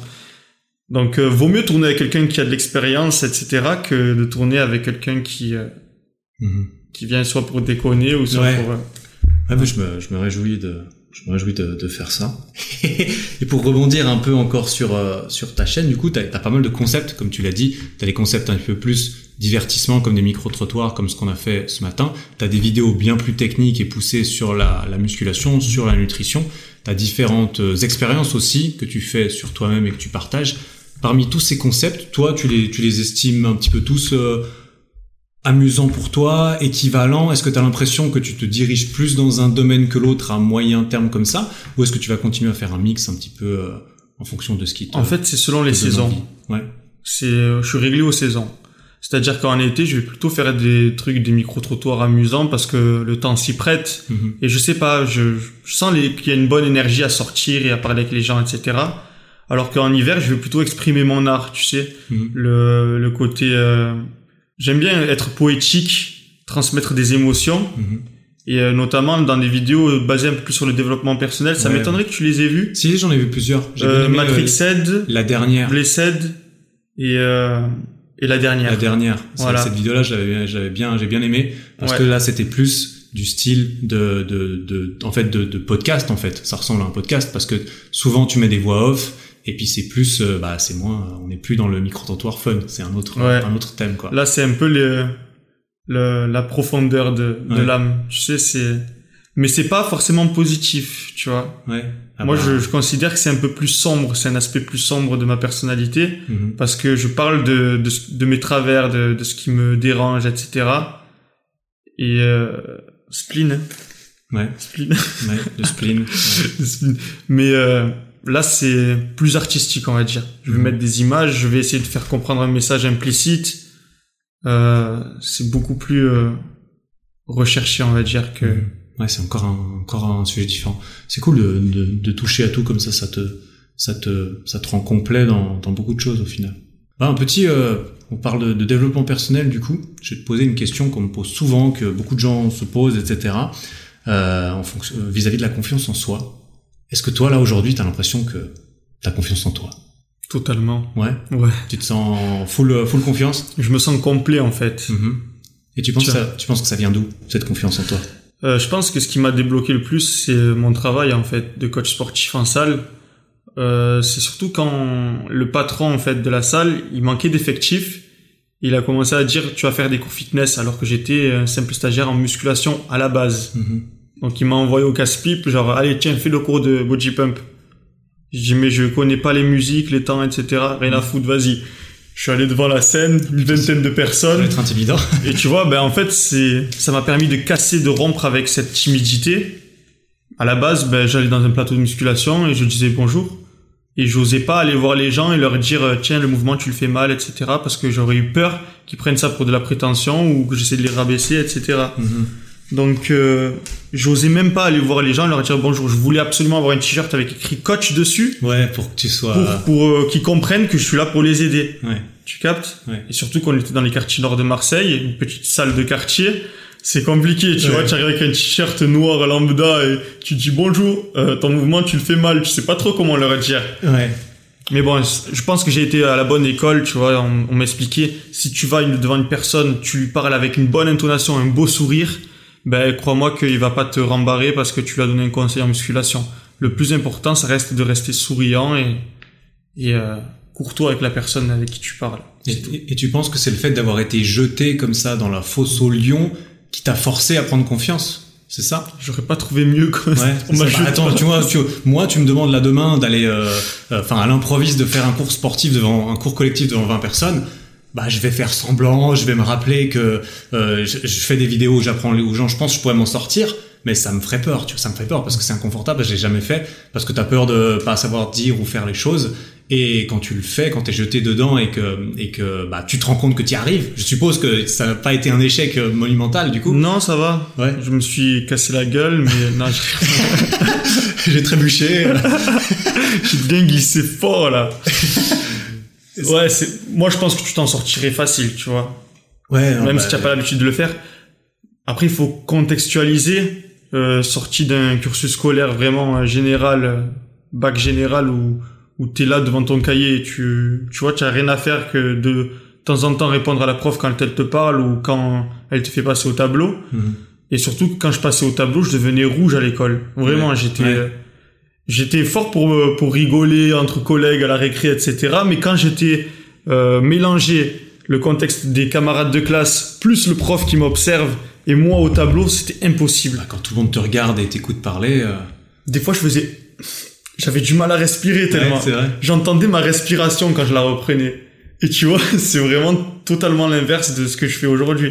Donc, euh, vaut mieux tourner avec quelqu'un qui a de l'expérience, etc., que de tourner avec quelqu'un qui, euh, Mhm. qui vient soit pour déconner ou soit Ouais. pour... Ouais, mais je me, je me réjouis de, je me réjouis de, faire ça. et pour rebondir un peu encore sur, euh, sur ta chaîne, du coup, t'as as pas mal de concepts, comme tu l'as dit. T'as des concepts un peu plus divertissement, comme des micro-trottoirs, comme ce qu'on a fait ce matin. T'as des vidéos bien plus techniques et poussées sur la, la musculation, sur la nutrition. T'as différentes euh, expériences aussi que tu fais sur toi-même et que tu partages. Parmi tous ces concepts, toi, tu les, tu les estimes un petit peu tous euh, amusant pour toi, équivalent? Est-ce que tu as l'impression que tu te diriges plus dans un domaine que l'autre à moyen terme comme ça? Ou est-ce que tu vas continuer à faire un mix un petit peu euh, en fonction de ce qui te En fait, c'est selon les saisons. Ouais. c'est euh, je suis réglé aux saisons. C'est-à-dire qu'en été, je vais plutôt faire des trucs, des micro-trottoirs amusants parce que le temps s'y prête. Mhm. Et je sais pas, je, je sens qu'il y a une bonne énergie à sortir et à parler avec les gens, etc. Alors qu'en hiver, je vais plutôt exprimer mon art, tu sais. Mhm. Le, le côté... euh, J'aime bien être poétique, transmettre des émotions. Mhm. Et euh, notamment dans des vidéos basées un peu plus sur le développement personnel. Ça Ouais. m'étonnerait que tu les aies vues. Si, j'en ai vu plusieurs. J'ai Euh, aimé, Matrix euh, la dernière. Blessed et, euh, et la dernière. La dernière. Voilà. Cette vidéo-là, j'avais j'avais bien, j'ai bien aimé parce Ouais. que là, c'était plus du style de, de, de, en fait, de, de podcast en fait. Ça ressemble à un podcast parce que souvent tu mets des voix off et puis c'est plus, euh, bah, c'est moins, on n'est plus dans le micro trottoir fun. C'est un autre, Ouais. un autre thème quoi. Là, c'est un peu le, le, la profondeur de, de Ouais. l'âme. Tu sais, c'est, mais c'est pas forcément positif, tu vois. Ouais. Ah Moi, bah, je, je considère que c'est un peu plus sombre, c'est un aspect plus sombre de ma personnalité, mhm. parce que je parle de, de, mes travers, de, de ce qui me dérange, etc. Et, euh, spleen. Ouais. spleen. Ouais. Le spleen. Ouais. Spleen. Mais, euh, là, c'est plus artistique, on va dire. Je vais Mhm. mettre des images, je vais essayer de faire comprendre un message implicite. Euh, c'est beaucoup plus euh, recherché, on va dire, que... Mhm. Ouais, c'est encore un, encore un sujet différent. C'est cool de, de, de toucher à tout comme ça, ça te, ça te, ça te rend complet dans, dans beaucoup de choses au final. Ah, un petit, euh, on parle de, de développement personnel du coup. Je vais te poser une question qu'on me pose souvent, que beaucoup de gens se posent, etc. Euh, en fonction, euh, vis-à-vis de la confiance en soi. Est-ce que toi là aujourd'hui, t'as l'impression que t'as confiance en toi? Totalement. Ouais. Ouais. Tu te sens full, euh, full confiance? Je me sens complet, en fait. Mhm. Et tu penses, ça, tu penses que ça vient d'où cette confiance en toi? Euh, je pense que ce qui m'a débloqué le plus, c'est mon travail, en fait, de coach sportif en salle. Euh, c'est surtout quand le patron, en fait, de la salle, il manquait d'effectifs. Il a commencé à dire tu vas faire des cours fitness alors que j'étais un simple stagiaire en musculation à la base. Mhm. Donc il m'a envoyé au casse-pipe, genre allez tiens fais le cours de body pump. Je dis mais je connais pas les musiques, les temps, etc. Rien à foutre, vas-y. Je suis allé devant la scène, une vingtaine de Ça va personnes. être intimidant. Et tu vois, ben en fait, c'est, ça m'a permis de casser, de rompre avec cette timidité. À la base, ben j'allais dans un plateau de musculation et je disais bonjour. Et j'osais pas aller voir les gens et leur dire euh, tiens le mouvement tu le fais mal, etc. Parce que j'aurais eu peur qu'ils prennent ça pour de la prétention ou que j'essaie de les rabaisser, etc. Donc euh, j'osais même pas aller voir les gens leur dire bonjour. Je voulais absolument avoir un t-shirt avec écrit coach dessus Ouais, pour que tu sois. pour, pour euh, qu'ils comprennent que je suis là pour les aider. Ouais. Tu captes? Ouais. Et surtout qu'on était dans les quartiers nord de Marseille, une petite salle de quartier. C'est compliqué, tu Ouais. vois, tu arrives avec un t-shirt noir lambda et tu dis bonjour, euh, ton mouvement tu le fais mal, tu sais pas trop comment leur dire. Ouais. Mais bon, je pense que j'ai été à la bonne école, tu vois, on, on m'expliquait, si tu vas devant une personne, tu lui parles avec une bonne intonation, un beau sourire, ben crois-moi qu'il va pas te rembarrer parce que tu lui as donné un conseil en musculation. Le plus important, ça reste de rester souriant et, et euh, courtois avec la personne avec qui tu parles. Et, et- et tu penses que c'est le fait d'avoir été jeté comme ça dans la fosse au lion qui t'a forcé à prendre confiance C'est ça? J'aurais pas trouvé mieux que Ouais. on. Bah, attends, tu vois, tu, moi, tu me demandes là demain d'aller, euh, euh, enfin, à l'improviste de faire un cours sportif devant un cours collectif devant 20 personnes. Bah, je vais faire semblant, je vais me rappeler que euh, je, je fais des vidéos où j'apprends aux gens. Je pense que je pourrais m'en sortir, mais ça me ferait peur. Tu vois, ça me fait peur parce que c'est inconfortable. Je l'ai jamais fait parce que t'as peur de pas savoir dire ou faire les choses. Et quand tu le fais, quand t'es jeté dedans et que et que bah tu te rends compte que tu y arrives. Je suppose que ça n'a pas été un échec euh, monumental du coup. Non, ça va. Ouais. Je me suis cassé la gueule, mais non, j'ai- J'ai trébuché. j'ai bien glissé fort là. Ouais, c'est. Moi, je pense que tu t'en sortirais facile, tu vois. Ouais. Même bah, si tu n'as pas l'habitude de le faire. Après, il faut contextualiser. Euh, sorti d'un cursus scolaire vraiment euh, général, euh, bac général, où, où tu es là devant ton cahier et tu, tu vois, tu n'as rien à faire que de, de temps en temps répondre à la prof quand elle te parle ou quand elle te fait passer au tableau. Mhm. Et surtout, quand je passais au tableau, je devenais rouge à l'école. Vraiment, Ouais, j'étais... ouais. J'étais fort pour, euh, pour rigoler entre collègues à la récré, etc. Mais quand j'étais euh, mélangé le contexte des camarades de classe, plus le prof qui m'observe, et moi au tableau, c'était impossible. Bah, quand tout le monde te regarde et t'écoute parler. euh, Des fois, je faisais... J'avais du mal à respirer tellement. ouais. J'entendais ma respiration quand je la reprenais. Et tu vois, c'est vraiment totalement l'inverse de ce que je fais aujourd'hui.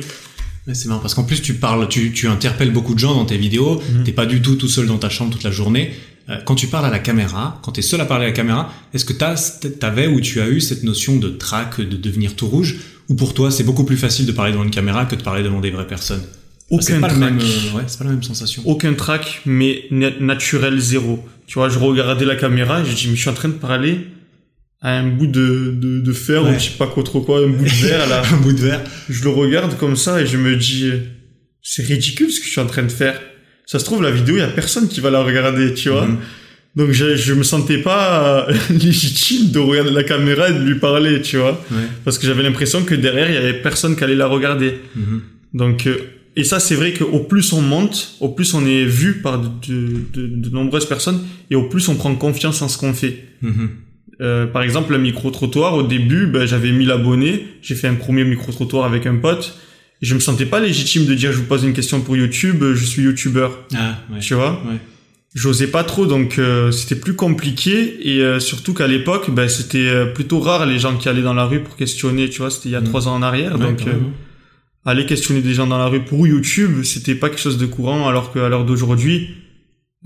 C'est marrant parce qu'en plus tu parles, tu, tu interpelles beaucoup de gens dans tes vidéos. Mhm. T'es pas du tout tout seul dans ta chambre toute la journée. Euh, quand tu parles à la caméra, quand t'es seul à parler à la caméra, est-ce que t'as, t'avais ou tu as eu cette notion de trac, de devenir tout rouge, ou pour toi c'est beaucoup plus facile de parler devant une caméra que de parler devant des vraies personnes? Aucun pas le trac. même, euh, ouais, c'est pas la même sensation. aucun trac, mais na- naturel zéro. Tu vois, je regardais la caméra et je dis, mais je suis en train de parler à un bout de, de, de fer Ouais. ou je sais pas quoi trop quoi, un bout de verre là. Un bout de verre. Je le regarde comme ça et je me dis, c'est ridicule ce que je suis en train de faire. Ça se trouve, la vidéo, il y a personne qui va la regarder, tu vois. Mhm. Donc je, je me sentais pas euh, légitime de regarder la caméra et de lui parler, tu vois. Ouais. Parce que j'avais l'impression que derrière, il y avait personne qui allait la regarder. Mhm. Donc, euh, et ça, c'est vrai qu'au plus on monte, au plus on est vu par de, de- de- de nombreuses personnes et au plus on prend confiance en ce qu'on fait. Mhm. Euh, par exemple, le micro-trottoir, au début, ben, j'avais 1000 abonnés, j'ai fait un premier micro-trottoir avec un pote, je me sentais pas légitime de dire je vous pose une question pour YouTube, euh, je suis youtubeur, Ah, ouais. tu vois Ouais. J'osais pas trop, donc euh, c'était plus compliqué, et euh, surtout qu'à l'époque, ben, c'était euh, plutôt rare les gens qui allaient dans la rue pour questionner, tu vois, c'était il y a Mhm. trois ans en arrière, Ouais, donc... euh, aller questionner des gens dans la rue pour YouTube, c'était pas quelque chose de courant, alors qu'à l'heure d'aujourd'hui,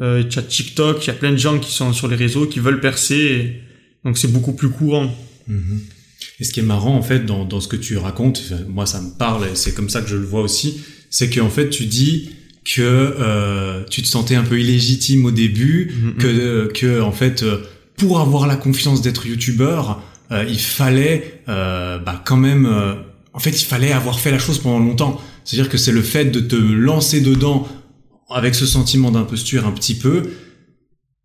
euh, tu as TikTok, il y a plein de gens qui sont sur les réseaux, qui veulent percer, et donc c'est beaucoup plus courant. Mhm. Et ce qui est marrant en fait dans, dans ce que tu racontes, moi ça me parle et c'est comme ça que je le vois aussi, c'est qu'en fait tu dis que euh, tu te sentais un peu illégitime au début, Mhm. que que en fait euh, pour avoir la confiance d'être youtubeur, euh, il fallait euh, bah quand même euh, en fait il fallait avoir fait la chose pendant longtemps. C'est-à-dire que c'est le fait de te lancer dedans avec ce sentiment d'imposture un petit peu.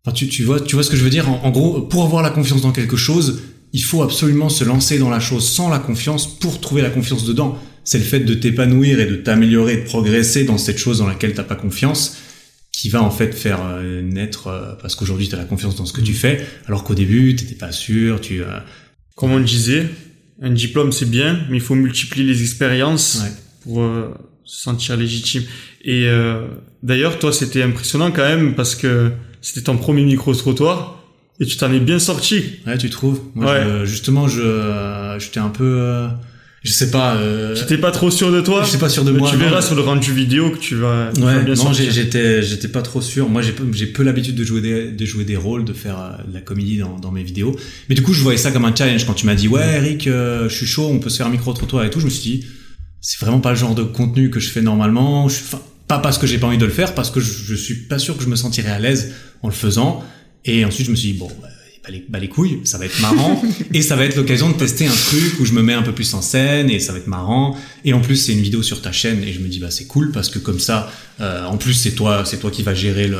Enfin, tu, tu vois tu vois ce que je veux dire? En, en gros pour avoir la confiance dans quelque chose, il faut absolument se lancer dans la chose sans la confiance pour trouver la confiance dedans. C'est le fait de t'épanouir et de t'améliorer, de progresser dans cette chose dans laquelle t'as pas confiance qui va en fait faire euh, naître euh, parce qu'aujourd'hui tu as la confiance dans ce que tu fais alors qu'au début t'étais pas sûr, tu euh, Comme on disait, un diplôme c'est bien, mais il faut multiplier les expériences Ouais. pour euh, se sentir légitime. Et euh, d'ailleurs, toi, c'était impressionnant quand même parce que c'était ton premier micro-trottoir et tu t'en es bien sorti. Ouais, tu trouves Moi, Ouais. je- justement, je euh, j'étais un peu, euh, je sais pas. Euh, Tu n'étais pas trop sûr de toi je suis pas sûr de Mais moi. tu non. verras sur le rendu vidéo que tu vas, tu vas Ouais, bien non, j'étais, j'étais pas trop sûr. Moi, j'ai peu, j'ai peu l'habitude de jouer des, de jouer des rôles, de faire euh, de la comédie dans, dans mes vidéos. Mais du coup, je voyais ça comme un challenge. Quand tu m'as dit, ouais, Eric, euh, je suis chaud, on peut se faire un micro trottoir et tout, je me suis dit, c'est vraiment pas le genre de contenu que je fais normalement. Je, suis- enfin, pas parce que j'ai pas envie de le faire, parce que je, je suis pas sûr que je me sentirais à l'aise en le faisant. Et ensuite, je me suis dit, bon, bah, bah les, bah les couilles, ça va être marrant. et ça va être l'occasion de tester un truc où je me mets un peu plus en scène et ça va être marrant. Et en plus, c'est une vidéo sur ta chaîne et je me dis, bah c'est cool parce que comme ça, euh, en plus, c'est toi, c'est toi qui vas gérer le.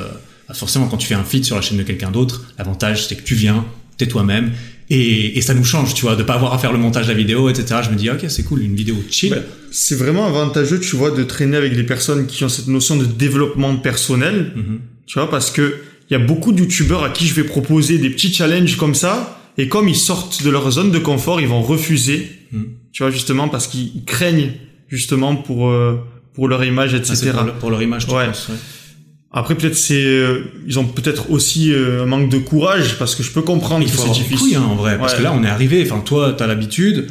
bah, forcément, quand tu fais un feed sur la chaîne de quelqu'un d'autre, l'avantage c'est que tu viens, t'es toi-même. Et, et ça nous change, tu vois, de pas avoir à faire le montage de la vidéo, etc. Je me dis, ok, c'est cool, une vidéo chill. Ouais. C'est vraiment avantageux, tu vois, de traîner avec des personnes qui ont cette notion de développement personnel, Mhm. tu vois, parce que il y a beaucoup de youtubeurs à qui je vais proposer des petits challenges comme ça, et comme ils sortent de leur zone de confort, ils vont refuser, Mhm. tu vois, justement, parce qu'ils craignent, justement, pour, euh, pour leur image, Ah, etc. c'est pour, le- pour leur image, tu Ouais. penses, ouais. Après, peut-être c'est, euh, ils ont peut-être aussi euh, un manque de courage, parce que je peux comprendre Il que faut c'est avoir des difficile. couilles, hein, en vrai, parce Ouais. que là, on est arrivé. Enfin, toi, t'as l'habitude.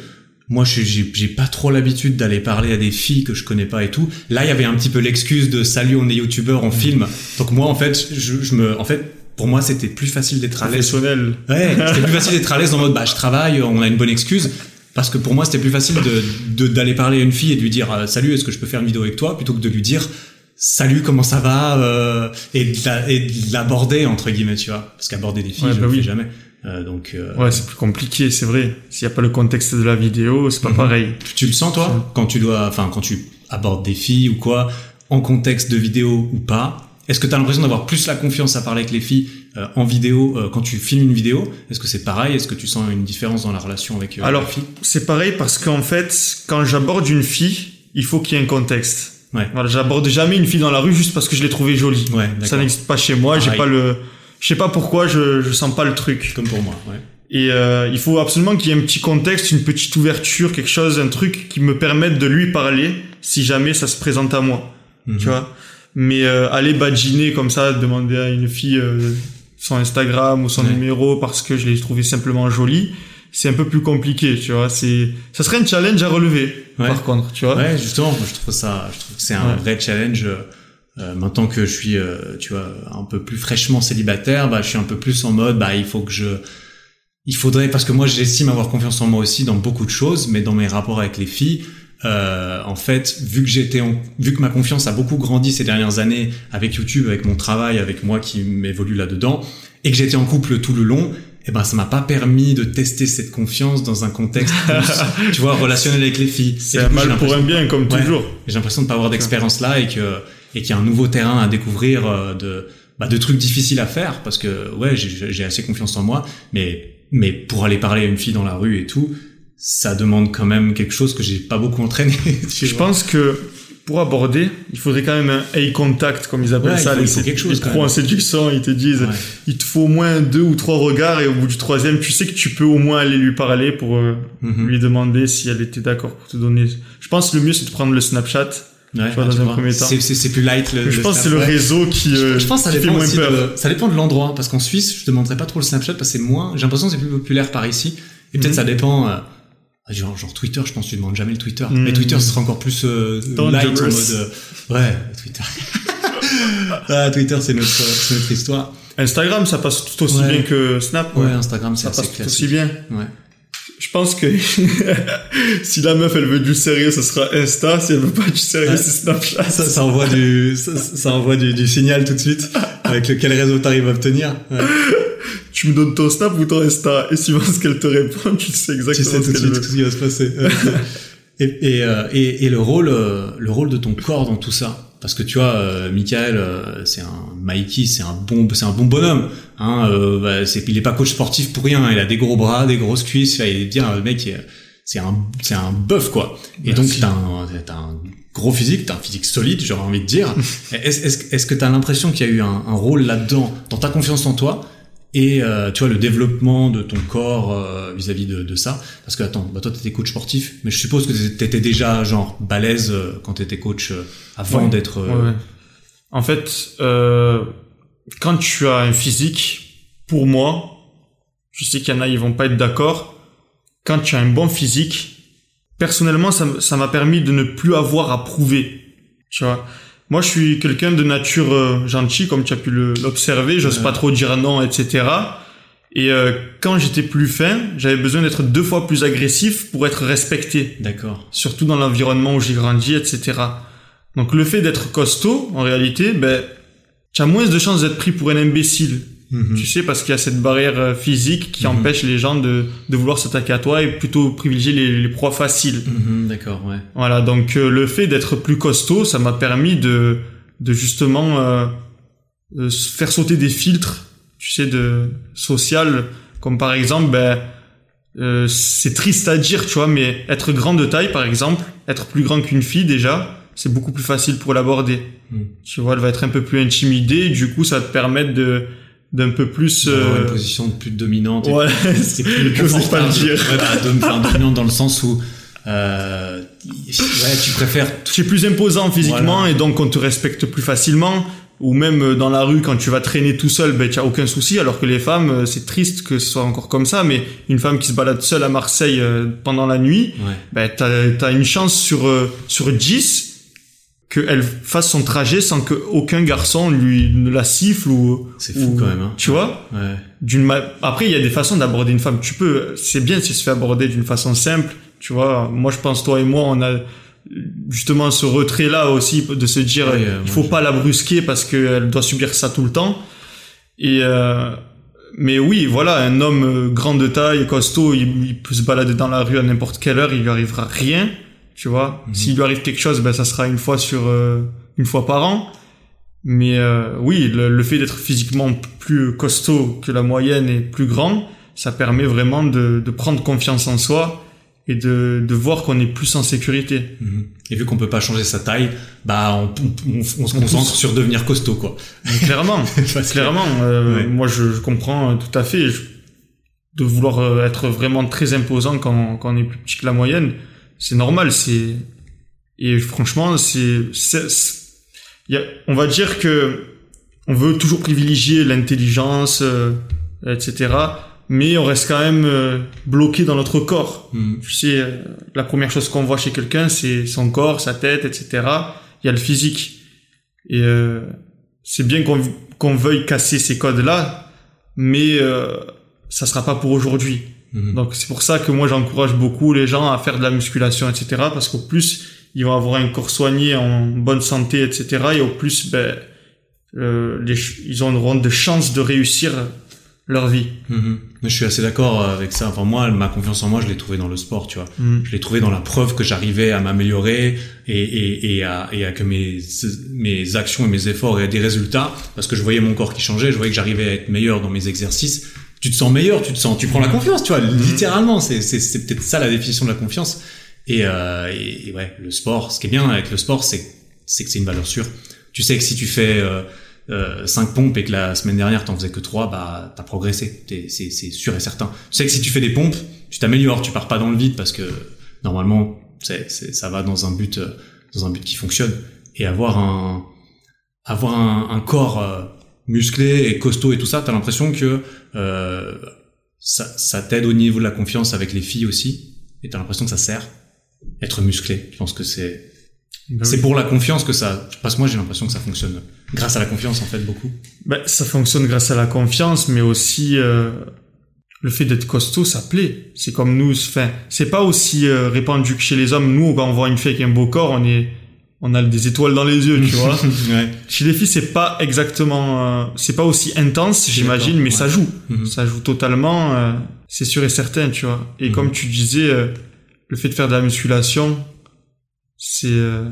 Moi, je- j'ai j'ai pas trop l'habitude d'aller parler à des filles que je connais pas et tout. Là, il y avait un petit peu l'excuse de salut, on est youtubeur, on filme. Donc moi, en fait, je, je me, en fait, pour moi, c'était plus facile d'être à l'aise. Professionnel. Ouais, c'était plus facile d'être à l'aise en mode, bah, je travaille, on a une bonne excuse. Parce que pour moi, c'était plus facile de de- d'aller parler à une fille et de lui dire, euh, salut, est-ce que je peux faire une vidéo avec toi, plutôt que de lui dire, salut, comment ça va, euh, et de la- et de l'aborder entre guillemets, tu vois. Parce qu'aborder des filles, Ouais, je bah le oui. fais jamais. Euh, donc, euh, Ouais, c'est plus compliqué, c'est vrai. S'il n'y a pas le contexte de la vidéo, c'est pas Mhm. pareil. Tu, le sens toi quand tu dois, enfin quand tu abordes des filles ou quoi, en contexte de vidéo ou pas. Est-ce que tu as l'impression d'avoir plus la confiance à parler avec les filles euh, en vidéo euh, quand tu filmes une vidéo? Est-ce que c'est pareil? Est-ce que tu sens une différence dans la relation avec euh, Alors, la fille c'est pareil parce qu'en fait, quand j'aborde une fille, il faut qu'il y ait un contexte. Ouais. Voilà, j'aborde jamais une fille dans la rue juste parce que je l'ai trouvée jolie. Ouais, Ça n'existe pas chez moi, j'ai pas le, je sais pas pourquoi, je, je sens pas le truc. Comme pour moi, ouais. Et euh, il faut absolument qu'il y ait un petit contexte, une petite ouverture, quelque chose, un truc qui me permette de lui parler si jamais ça se présente à moi. Mhm. Tu vois? Mais euh, aller badiner comme ça, demander à une fille euh, son Instagram ou son Ouais. numéro parce que je l'ai trouvé simplement jolie, c'est un peu plus compliqué, tu vois? C'est, ça serait un challenge à relever. Ouais. Par contre, tu vois? Ouais, justement, moi, je trouve ça, je trouve que c'est un Ouais. vrai challenge. Euh, maintenant que je suis, euh, tu vois, un peu plus fraîchement célibataire, bah, je suis un peu plus en mode, bah, il faut que je, il faudrait, parce que moi, j'estime avoir confiance en moi aussi dans beaucoup de choses, mais dans mes rapports avec les filles, euh, en fait, vu que j'étais, en- vu que ma confiance a beaucoup grandi ces dernières années avec YouTube, avec mon travail, avec moi qui m'évolue là-dedans, et que j'étais en couple tout le long, eh ben, ça m'a pas permis de tester cette confiance dans un contexte plus, tu vois, relationnel avec les filles. C'est mal pour un bien, comme Ouais. toujours. j'ai l'impression de pas avoir d'expérience là et que et qu'il y a un nouveau terrain à découvrir euh, de bah, de trucs difficiles à faire parce que ouais j'ai assez confiance en moi mais mais pour aller parler à une fille dans la rue et tout ça demande quand même quelque chose que j'ai pas beaucoup entraîné tu Je vois. pense que pour aborder, il faudrait quand même un eye contact, comme ils appellent Ouais, ça. il faut- les, il faut quelque chose, pros en séduction, ils te disent, Ouais. il te faut au moins deux ou trois regards et au bout du troisième, tu sais que tu peux au moins aller lui parler pour euh, Mhm. lui demander si elle était d'accord pour te donner. Je pense que le mieux c'est de prendre le Snapchat. Ouais, vois, ouais, dans tu un vois. premier temps. c'est plus light le, je le pense que c'est le ouais. réseau qui, euh, je pense que ça dépend aussi peur. de, ça dépend de l'endroit parce qu'en Suisse je te demanderais pas trop le Snapchat parce que c'est moins j'ai l'impression que c'est plus populaire par ici et peut-être Mhm. ça dépend euh, genre, genre Twitter je pense que tu demandes jamais le Twitter Mhm. mais Twitter ce sera encore plus euh, light en mode euh, ouais Twitter ah, Twitter c'est notre histoire Instagram, ça passe tout aussi Ouais. bien que Snap. ouais Instagram c'est ça assez passe tout aussi bien. ouais pense que si la meuf elle veut du sérieux, ce sera Insta. Si elle veut pas du sérieux, c'est Snapchat. ça, ça envoie du ça, ça envoie du, du signal tout de suite avec lequel réseau t'arrives à obtenir ouais. tu me donnes ton Snap ou ton Insta et suivant ce qu'elle te répond, tu sais tu exactement sais tout ce de qu'elle suite veut. tout ce qui va se passer. Et, et, euh, et, et le rôle, euh, le rôle de ton corps dans tout ça. Parce que tu vois, euh, Michael, c'est un Mikey, c'est un bon, c'est un bon bonhomme. Hein, euh, bah, c'est, il est pas coach sportif pour rien. Il a des gros bras, des grosses cuisses. Il est bien, le mec, est- c'est un, c'est un bœuf quoi. Et Merci. donc t'as un, un gros physique, t'as un physique solide, j'aurais envie de dire. est-ce, est-ce, est-ce que t'as l'impression qu'il y a eu un, un rôle là-dedans, dans ta confiance en toi, et euh, tu vois le développement de ton corps euh, vis-à-vis de, de, ça? Parce que attends bah toi t'étais coach sportif mais je suppose que t'étais déjà genre balèze euh, quand t'étais coach avant d'être ouais, en fait quand tu as un physique pour moi je sais qu'il y en a ils vont pas être d'accord quand tu as un bon physique personnellement ça m'a permis de ne plus avoir à prouver tu vois? Moi, je suis quelqu'un de nature euh, gentil, comme tu as pu l'observer. J'ose pas trop dire non, etc. Et euh, quand j'étais plus fin, j'avais besoin d'être deux fois plus agressif pour être respecté. D'accord. Surtout dans l'environnement où j'ai grandi, etc. Donc le fait d'être costaud, en réalité, ben, tu as moins de chances d'être pris pour un imbécile. Mhm. Tu sais, parce qu'il y a cette barrière euh, physique qui mhm. empêche les gens de, de vouloir s'attaquer à toi et plutôt privilégier les, les proies faciles. Mhm, d'accord, ouais. Voilà, donc euh, le fait d'être plus costaud, ça m'a permis de, de justement euh, faire sauter des filtres, tu sais, de social, comme par exemple, ben, euh, c'est triste à dire, tu vois, mais être grand de taille, par exemple, être plus grand qu'une fille déjà, c'est beaucoup plus facile pour l'aborder. Tu vois, elle va être un peu plus intimidée, du coup, ça va te permettre de d'un peu plus euh... une position plus dominante ouais c'est plus je sais pas le dire. Ouais, bah, dominante dans le sens où euh, ouais, tu préfères tu es plus imposant physiquement et donc on te respecte plus facilement. Ou même euh, dans la rue quand tu vas traîner tout seul ben tu as aucun souci alors que les femmes euh, c'est triste que ce soit encore comme ça mais une femme qui se balade seule à Marseille euh, pendant la nuit ouais. ben t'as as une chance sur sur 10 qu'elle fasse son trajet sans que aucun garçon lui ne la siffle ou c'est fou quand même hein. tu vois? Ouais. d'une après il y a des façons d'aborder une femme. Tu peux c'est bien si se fait aborder d'une façon simple tu vois. Moi je pense toi et moi on a justement ce retrait là aussi de se dire ouais, il faut pas la brusquer parce qu'elle doit subir ça tout le temps. Et euh, mais oui voilà un homme grand de taille costaud il, il peut se balader dans la rue à n'importe quelle heure il lui arrivera rien tu vois. Mhm. S'il lui arrive quelque chose, ben ça sera une fois sur euh, une fois par an. Mais euh, oui, le, le fait d'être physiquement plus costaud que la moyenne et plus grand, ça permet vraiment de, de prendre confiance en soi et de, de voir qu'on est plus en sécurité. Mhm. Et vu qu'on peut pas changer sa taille, bah on, on, on se concentre sur devenir costaud quoi. Mais clairement, clairement. euh, Ouais. Moi, je, je comprends euh, tout à fait je- de vouloir euh, être vraiment très imposant quand, quand on est plus petit que la moyenne. C'est normal. C'est et franchement, c'est on va dire que on veut toujours privilégier l'intelligence, euh, etc. Mais on reste quand même euh, bloqué dans notre corps. Mhm. Tu sais, euh, la première chose qu'on voit chez quelqu'un, c'est son corps, sa tête, etc. Il y a le physique. Et euh, c'est bien qu'on qu'on veuille casser ces codes-là, mais euh, ça sera pas pour aujourd'hui. Mhm. Donc c'est pour ça que moi j'encourage beaucoup les gens à faire de la musculation, etc. Parce qu'au plus ils vont avoir un corps soigné, en bonne santé, etc. Et au plus, ben, euh, les ils auront de chances de réussir leur vie. Mhm. Je suis assez d'accord avec ça. Enfin moi, ma confiance en moi, je l'ai trouvé dans le sport, tu vois. Mm. Je l'ai trouvé dans la preuve que j'arrivais à m'améliorer et, et, et, à, et à que mes, mes actions et mes efforts aient des résultats parce que je voyais mon corps qui changeait, je voyais que j'arrivais à être meilleur dans mes exercices. Tu te sens meilleur, tu te sens, tu prends la confiance, tu vois. Littéralement, c'est, c'est, c'est peut-être ça la définition de la confiance. Et, euh, et, et ouais, le sport, ce qui est bien avec le sport, c'est, c'est que c'est une valeur sûre. Tu sais que si tu fais euh, euh, 5 pompes et que la semaine dernière t'en faisais que 3, bah t'as progressé. T'es- C'est, c'est sûr et certain. Tu sais que si tu fais des pompes, tu t'améliores, tu pars pas dans le vide parce que normalement, c'est, c'est, ça va dans un but, euh, dans un but qui fonctionne. Et avoir un, avoir un, un corps euh, musclé et costaud et tout ça, t'as l'impression que euh, ça, ça t'aide au niveau de la confiance avec les filles aussi. Et t'as l'impression que ça sert. Être musclé, je pense que c'est Ben c'est oui. pour la confiance que ça. Parce que moi j'ai l'impression que ça fonctionne grâce à la confiance en fait beaucoup. Ben, ça fonctionne grâce à la confiance, mais aussi euh, le fait d'être costaud, ça plaît. C'est comme nous, enfin, c'est pas aussi euh, répandu que chez les hommes. Nous, quand on voit une fille avec un beau corps, on est, on a des étoiles dans les yeux, tu vois. ouais. Chez les filles, c'est pas exactement, euh, c'est pas aussi intense, j'imagine, mais ouais. ça joue, Mhm. ça joue totalement. euh, c'est sûr et certain, tu vois. Et Mhm. comme tu disais, euh, le fait de faire de la musculation, c'est, euh,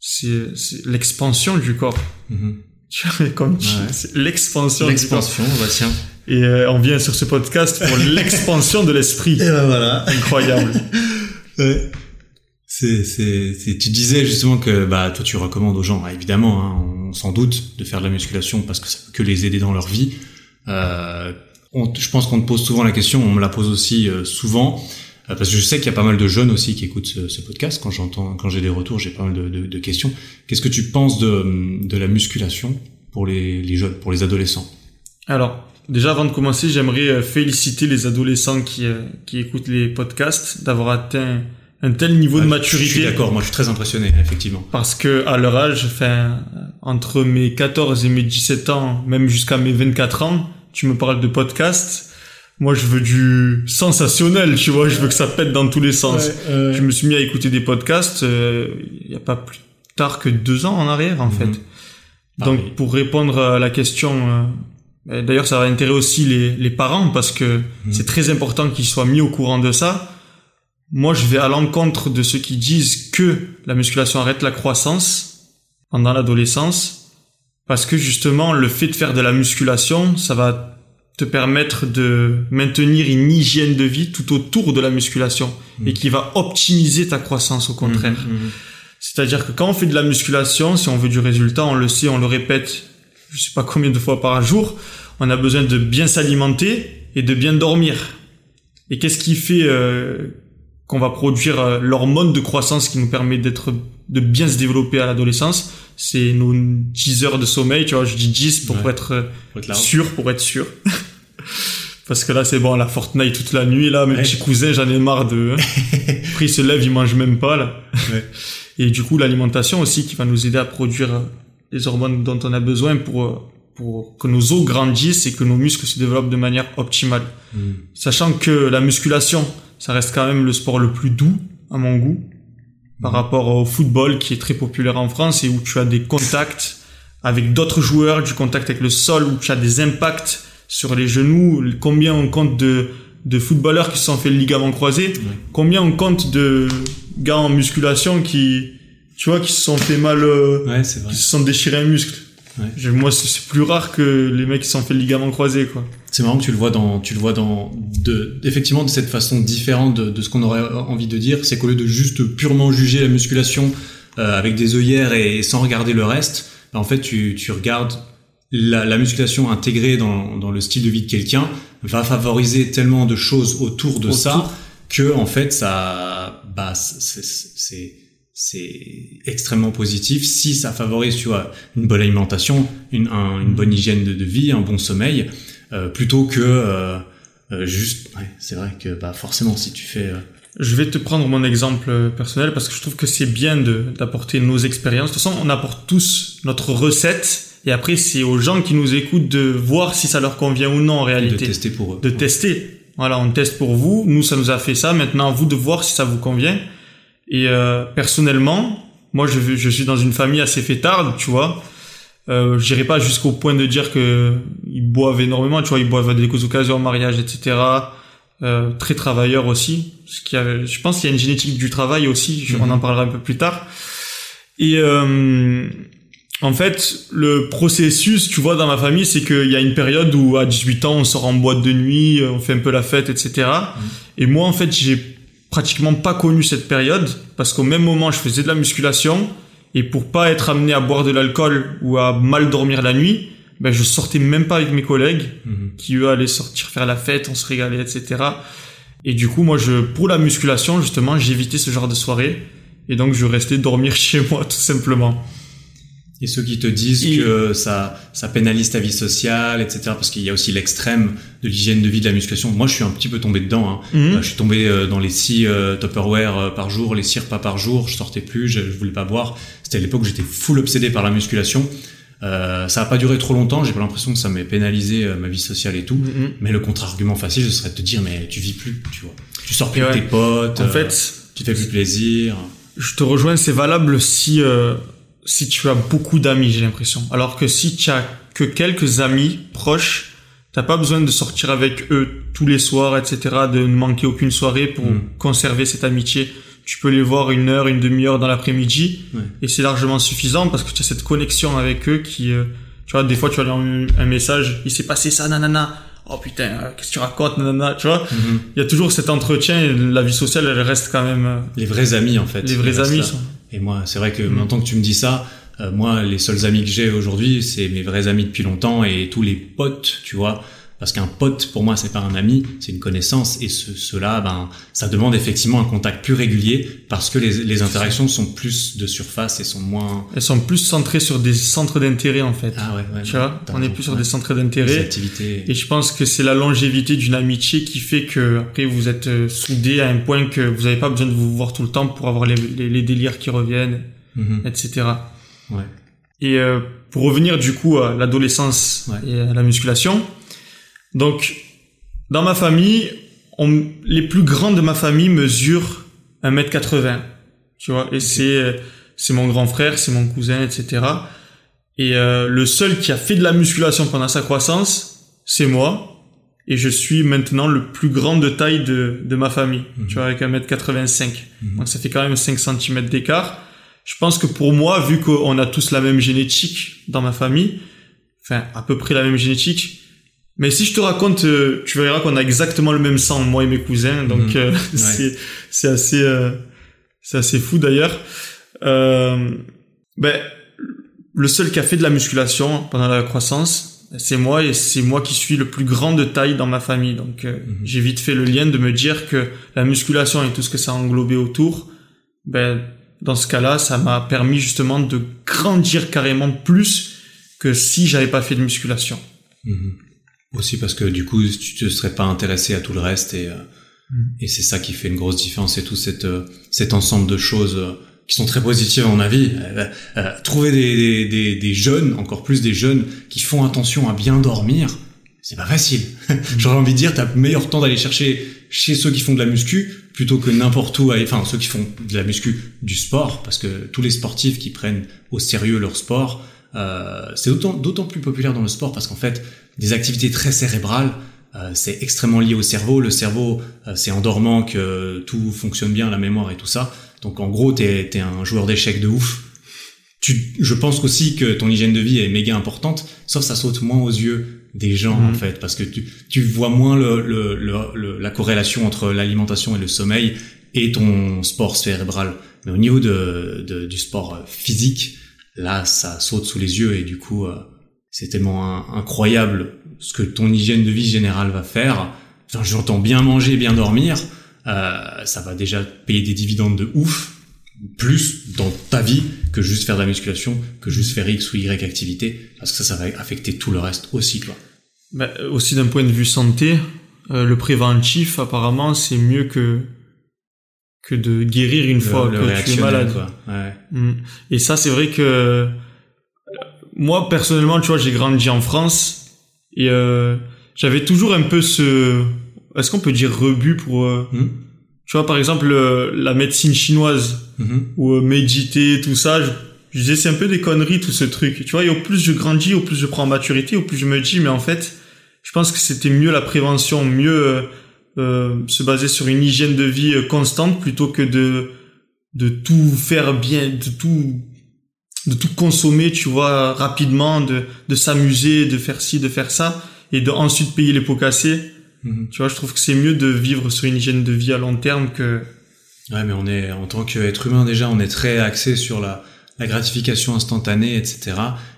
c'est, c'est l'expansion du corps. Mhm. Tu vois, comme tu- Ouais. c'est l'expansion. du corps. L'expansion, bah tiens. Et euh, on vient sur ce podcast pour l'expansion de l'esprit. ben voilà. Incroyable. Ouais. C'est, c'est, c'est, tu disais justement que bah toi tu recommandes aux gens, ah, évidemment, hein, on s'en doute, de faire de la musculation parce que ça peut que les aider dans leur vie. Euh, on- je pense qu'on te pose souvent la question, on me la pose aussi euh, souvent, euh, parce que je sais qu'il y a pas mal de jeunes aussi qui écoutent ce, ce podcast. Quand j'entends, quand j'ai des retours, j'ai pas mal de, de- de questions. Qu'est-ce que tu penses de, de la musculation pour les, les jeunes, pour les adolescents? Alors, déjà avant de commencer, j'aimerais euh, féliciter les adolescents qui, qui écoutent les podcasts d'avoir atteint un tel niveau de maturité. Je suis d'accord, moi je suis très impressionné, effectivement. Parce que à leur âge, enfin, entre mes 14 et mes 17 ans, même jusqu'à mes 24 ans, tu me parles de podcast. Moi, je veux du sensationnel, tu vois. Je veux que ça pète dans tous les sens. Je me suis mis à écouter des podcasts euh, il y a pas plus tard que deux ans en arrière, en Mhm. fait. Pareil. Donc, pour répondre à la question, euh, d'ailleurs, ça va intéresser aussi les, les parents parce que Mhm. c'est très important qu'ils soient mis au courant de ça. Moi, je vais à l'encontre de ceux qui disent que la musculation arrête la croissance pendant l'adolescence parce que justement, le fait de faire de la musculation, ça va te permettre de maintenir une hygiène de vie tout autour de la musculation et qui va optimiser ta croissance au contraire. Mhm, mhm. C'est-à-dire que quand on fait de la musculation, si on veut du résultat, on le sait, on le répète, je sais pas combien de fois par jour, on a besoin de bien s'alimenter et de bien dormir. Et qu'est-ce qui fait euh, qu'on va produire euh, l'hormone de croissance qui nous permet d'être de bien se développer à l'adolescence C'est nos 10 heures de sommeil, tu vois, je dis 10 pour Ouais. être sûr, pour être sûr. Parce que là, c'est bon, la Fortnite toute la nuit, là, mes Ouais. petits cousins, j'en ai marre de... Après, ils se lèvent, ils mangent même pas, là. Ouais. Et du coup, l'alimentation aussi qui va nous aider à produire euh, les hormones dont on a besoin pour, euh, pour que nos os grandissent et que nos muscles se développent de manière optimale. Mhm. Sachant que la musculation, ça reste quand même le sport le plus doux, à mon goût, par Mhm. rapport au football qui est très populaire en France et où tu as des contacts avec d'autres joueurs, du contact avec le sol, où tu as des impacts sur les genoux, combien on compte de, de footballeurs qui se sont fait le ligament croisé, combien on compte de gars en musculation qui, tu vois, qui se sont fait mal, euh, Ouais, qui se sont déchirés un muscle. Ouais. Moi, c'est c'est plus rare que les mecs qui se sont fait le ligament croisé, quoi. C'est marrant que tu le vois dans, tu le vois dans, de, effectivement, de cette façon différente de, de ce qu'on aurait envie de dire. C'est qu'au lieu de juste purement juger la musculation euh, avec des œillères et sans regarder le reste, bah, en fait, tu, tu regardes la, la musculation intégrée dans, dans le style de vie de quelqu'un va favoriser tellement de choses autour de Autour. ça que en fait, ça, bah, c'est, c'est, c'est extrêmement positif si ça favorise, tu vois, une bonne alimentation, une, un- une bonne hygiène de, de vie, un bon sommeil, plutôt que euh, euh, juste. Ouais, c'est vrai que bah forcément, si tu fais. euh, Je vais te prendre mon exemple euh, personnel parce que je trouve que c'est bien de d'apporter nos expériences. De toute façon, on apporte tous notre recette et après c'est aux gens qui nous écoutent de voir si ça leur convient ou non en de réalité. tester pour eux. De tester. Voilà, on teste pour vous. Nous, ça nous a fait ça. Maintenant, à vous de voir si ça vous convient. Et euh, personnellement, moi, je, je suis dans une famille assez fêtarde, tu vois. Euh, J'irai pas jusqu'au point de dire que ils boivent énormément, tu vois. Ils boivent à des occasions, mariage, etc. Euh, très travailleurs aussi. Ce qui a, je pense qu'il y a une génétique du travail aussi. je- On Mhm. en parlera un peu plus tard. Et euh, en fait, le processus, tu vois, dans ma famille, c'est qu'il y a une période où à 18 ans, on sort en boîte de nuit, on fait un peu la fête, etc. Et moi, en fait, j'ai pratiquement pas connu cette période parce qu'au même moment, je faisais de la musculation et pour pas être amené à boire de l'alcool ou à mal dormir la nuit, ben, je sortais même pas avec mes collègues Mhm. qui eux allaient sortir faire la fête, on se régalait, etc. Et du coup, moi, je, pour la musculation, justement, j'évitais ce genre de soirée. Et donc, je restais dormir chez moi, tout simplement. Et ceux qui te disent Et- que ça, ça pénalise ta vie sociale, etc. Parce qu'il y a aussi l'extrême de l'hygiène de vie de la musculation. Moi, je suis un petit peu tombé dedans. Hein. Mhm. Euh, je suis tombé euh, dans les six euh, Tupperware par jour, les six repas par jour. Je sortais plus, je, voulais pas boire. C'était à l'époque où j'étais full obsédé par la musculation. Euh, ça a pas duré trop longtemps. J'ai pas l'impression que ça m'ait pénalisé euh, ma vie sociale et tout. Mhm. Mais le contre-argument facile, ce serait de te dire, mais tu vis plus, tu vois. Tu sors plus Et avec ouais. tes potes. En euh, fait, tu te fais plus plaisir. je te rejoins, c'est valable si euh, si tu as beaucoup d'amis, j'ai l'impression. Alors que si tu as que quelques amis proches, t'as pas besoin de sortir avec eux tous les soirs, etc., de ne manquer aucune soirée pour Mm. conserver cette amitié. Tu peux les voir une heure, une demi-heure dans l'après-midi, Ouais. et c'est largement suffisant parce que tu as cette connexion avec eux qui, euh, tu vois, des fois tu vas leur envoyer un message, il s'est passé ça, nanana. Oh putain, euh, qu'est-ce que tu racontes, nanana, tu vois? Mhm. Il y a toujours cet entretien, et la vie sociale, elle reste quand même, euh, Les vrais amis, en fait. les vrais amis sont. Et moi, c'est vrai que Mm. maintenant que tu me dis ça, Euh, moi, les seuls amis que j'ai aujourd'hui, c'est mes vrais amis depuis longtemps et tous les potes, tu vois. Parce qu'un pote, pour moi, c'est pas un ami, c'est une connaissance. Et ce, cela, ben, ça demande effectivement un contact plus régulier parce que les, les interactions sont plus de surface et sont moins. Elles sont plus centrées sur des centres d'intérêt en fait. Ah ouais, ouais. Tu vois, on est plus sur ouais. des centres d'intérêt. activités. Et je pense que c'est la longévité d'une amitié qui fait que après vous êtes euh, soudés à un point que vous n'avez pas besoin de vous voir tout le temps pour avoir les, les, les délires qui reviennent, Mhm. etc. Ouais. Et euh, pour revenir du coup à l'adolescence Ouais. et à la musculation, donc dans ma famille, on, les plus grands de ma famille mesurent 1m80, tu vois, et c'est euh, c'est mon grand frère, c'est mon cousin, etc. Et euh, le seul qui a fait de la musculation pendant sa croissance, c'est moi. Et je suis maintenant le plus grand de taille de, de ma famille, Mhm. tu vois, avec 1m85. Mhm. Donc ça fait quand même 5 cm d'écart. Je pense que pour moi, vu qu'on a tous la même génétique dans ma famille, enfin à peu près la même génétique, mais si je te raconte, euh, tu verras qu'on a exactement le même sang, moi et mes cousins, donc Mhm. euh, c'est c'est assez euh, c'est assez fou d'ailleurs. Euh, ben le seul qui a fait de la musculation pendant la croissance, c'est moi et c'est moi qui suis le plus grand de taille dans ma famille. Donc euh, Mhm. j'ai vite fait le lien de me dire que la musculation et tout ce que ça a englobé autour, ben dans ce cas-là, ça m'a permis justement de grandir carrément plus que si j'avais pas fait de musculation. Mhm. Aussi parce que du coup, tu te serais pas intéressé à tout le reste et, Mhm. et c'est ça qui fait une grosse différence et tout cette, euh, cet ensemble de choses euh, qui sont très positives à mon avis. Euh, euh, trouver des, des, des, des jeunes, encore plus des jeunes qui font attention à bien dormir, c'est pas facile. J'aurais envie de dire, t'as meilleur temps d'aller chercher chez ceux qui font de la muscu plutôt que n'importe où, enfin ceux qui font de la muscu, du sport, parce que tous les sportifs qui prennent au sérieux leur sport, euh, c'est d'autant d'autant plus populaire dans le sport parce qu'en fait, des activités très cérébrales, euh, c'est extrêmement lié au cerveau. Le cerveau, euh, c'est en dormant que tout fonctionne bien, la mémoire et tout ça. Donc en gros, t'es es un joueur d'échecs de ouf. Tu, je pense aussi que ton hygiène de vie est méga importante, sauf ça saute moins aux yeux des gens en fait, parce que tu, tu vois moins le, le, le, la corrélation entre l'alimentation et le sommeil et ton sport cérébral. Mais au niveau de, de- du sport physique, là, ça saute sous les yeux et du coup, euh, c'est tellement incroyable ce que ton hygiène de vie générale va faire. Enfin, j'entends bien manger, bien dormir, euh, ça va déjà payer des dividendes de ouf, plus dans ta vie que juste faire de la musculation, que juste faire X ou Y activité, parce que ça, ça va affecter tout le reste aussi, quoi. Euh, aussi d'un point de vue santé, euh, le préventif apparemment c'est mieux que que de guérir une fois le, que tu es malade. quoi. Ouais. Mm. Et ça, c'est vrai que moi personnellement, tu vois, j'ai grandi en France et euh, j'avais toujours un peu ce, est-ce qu'on peut dire rebut pour, euh, Mhm. tu vois, par exemple euh, la médecine chinoise Mhm. ou euh, méditer, tout ça. Je, je disais c'est un peu des conneries tout ce truc. Tu vois, et au plus je grandis, au plus je prends en maturité, au plus je me dis, mais en fait, je pense que c'était mieux la prévention, mieux se baser sur une hygiène de vie constante plutôt que de de tout faire bien, de tout de tout consommer, tu vois, rapidement, de de s'amuser, de faire ci, de faire ça, et de ensuite payer les pots cassés. Mhm. Tu vois, je trouve que c'est mieux de vivre sur une hygiène de vie à long terme que Ouais, mais on est, en tant qu'être humain déjà, on est très axé sur la, la gratification instantanée, etc.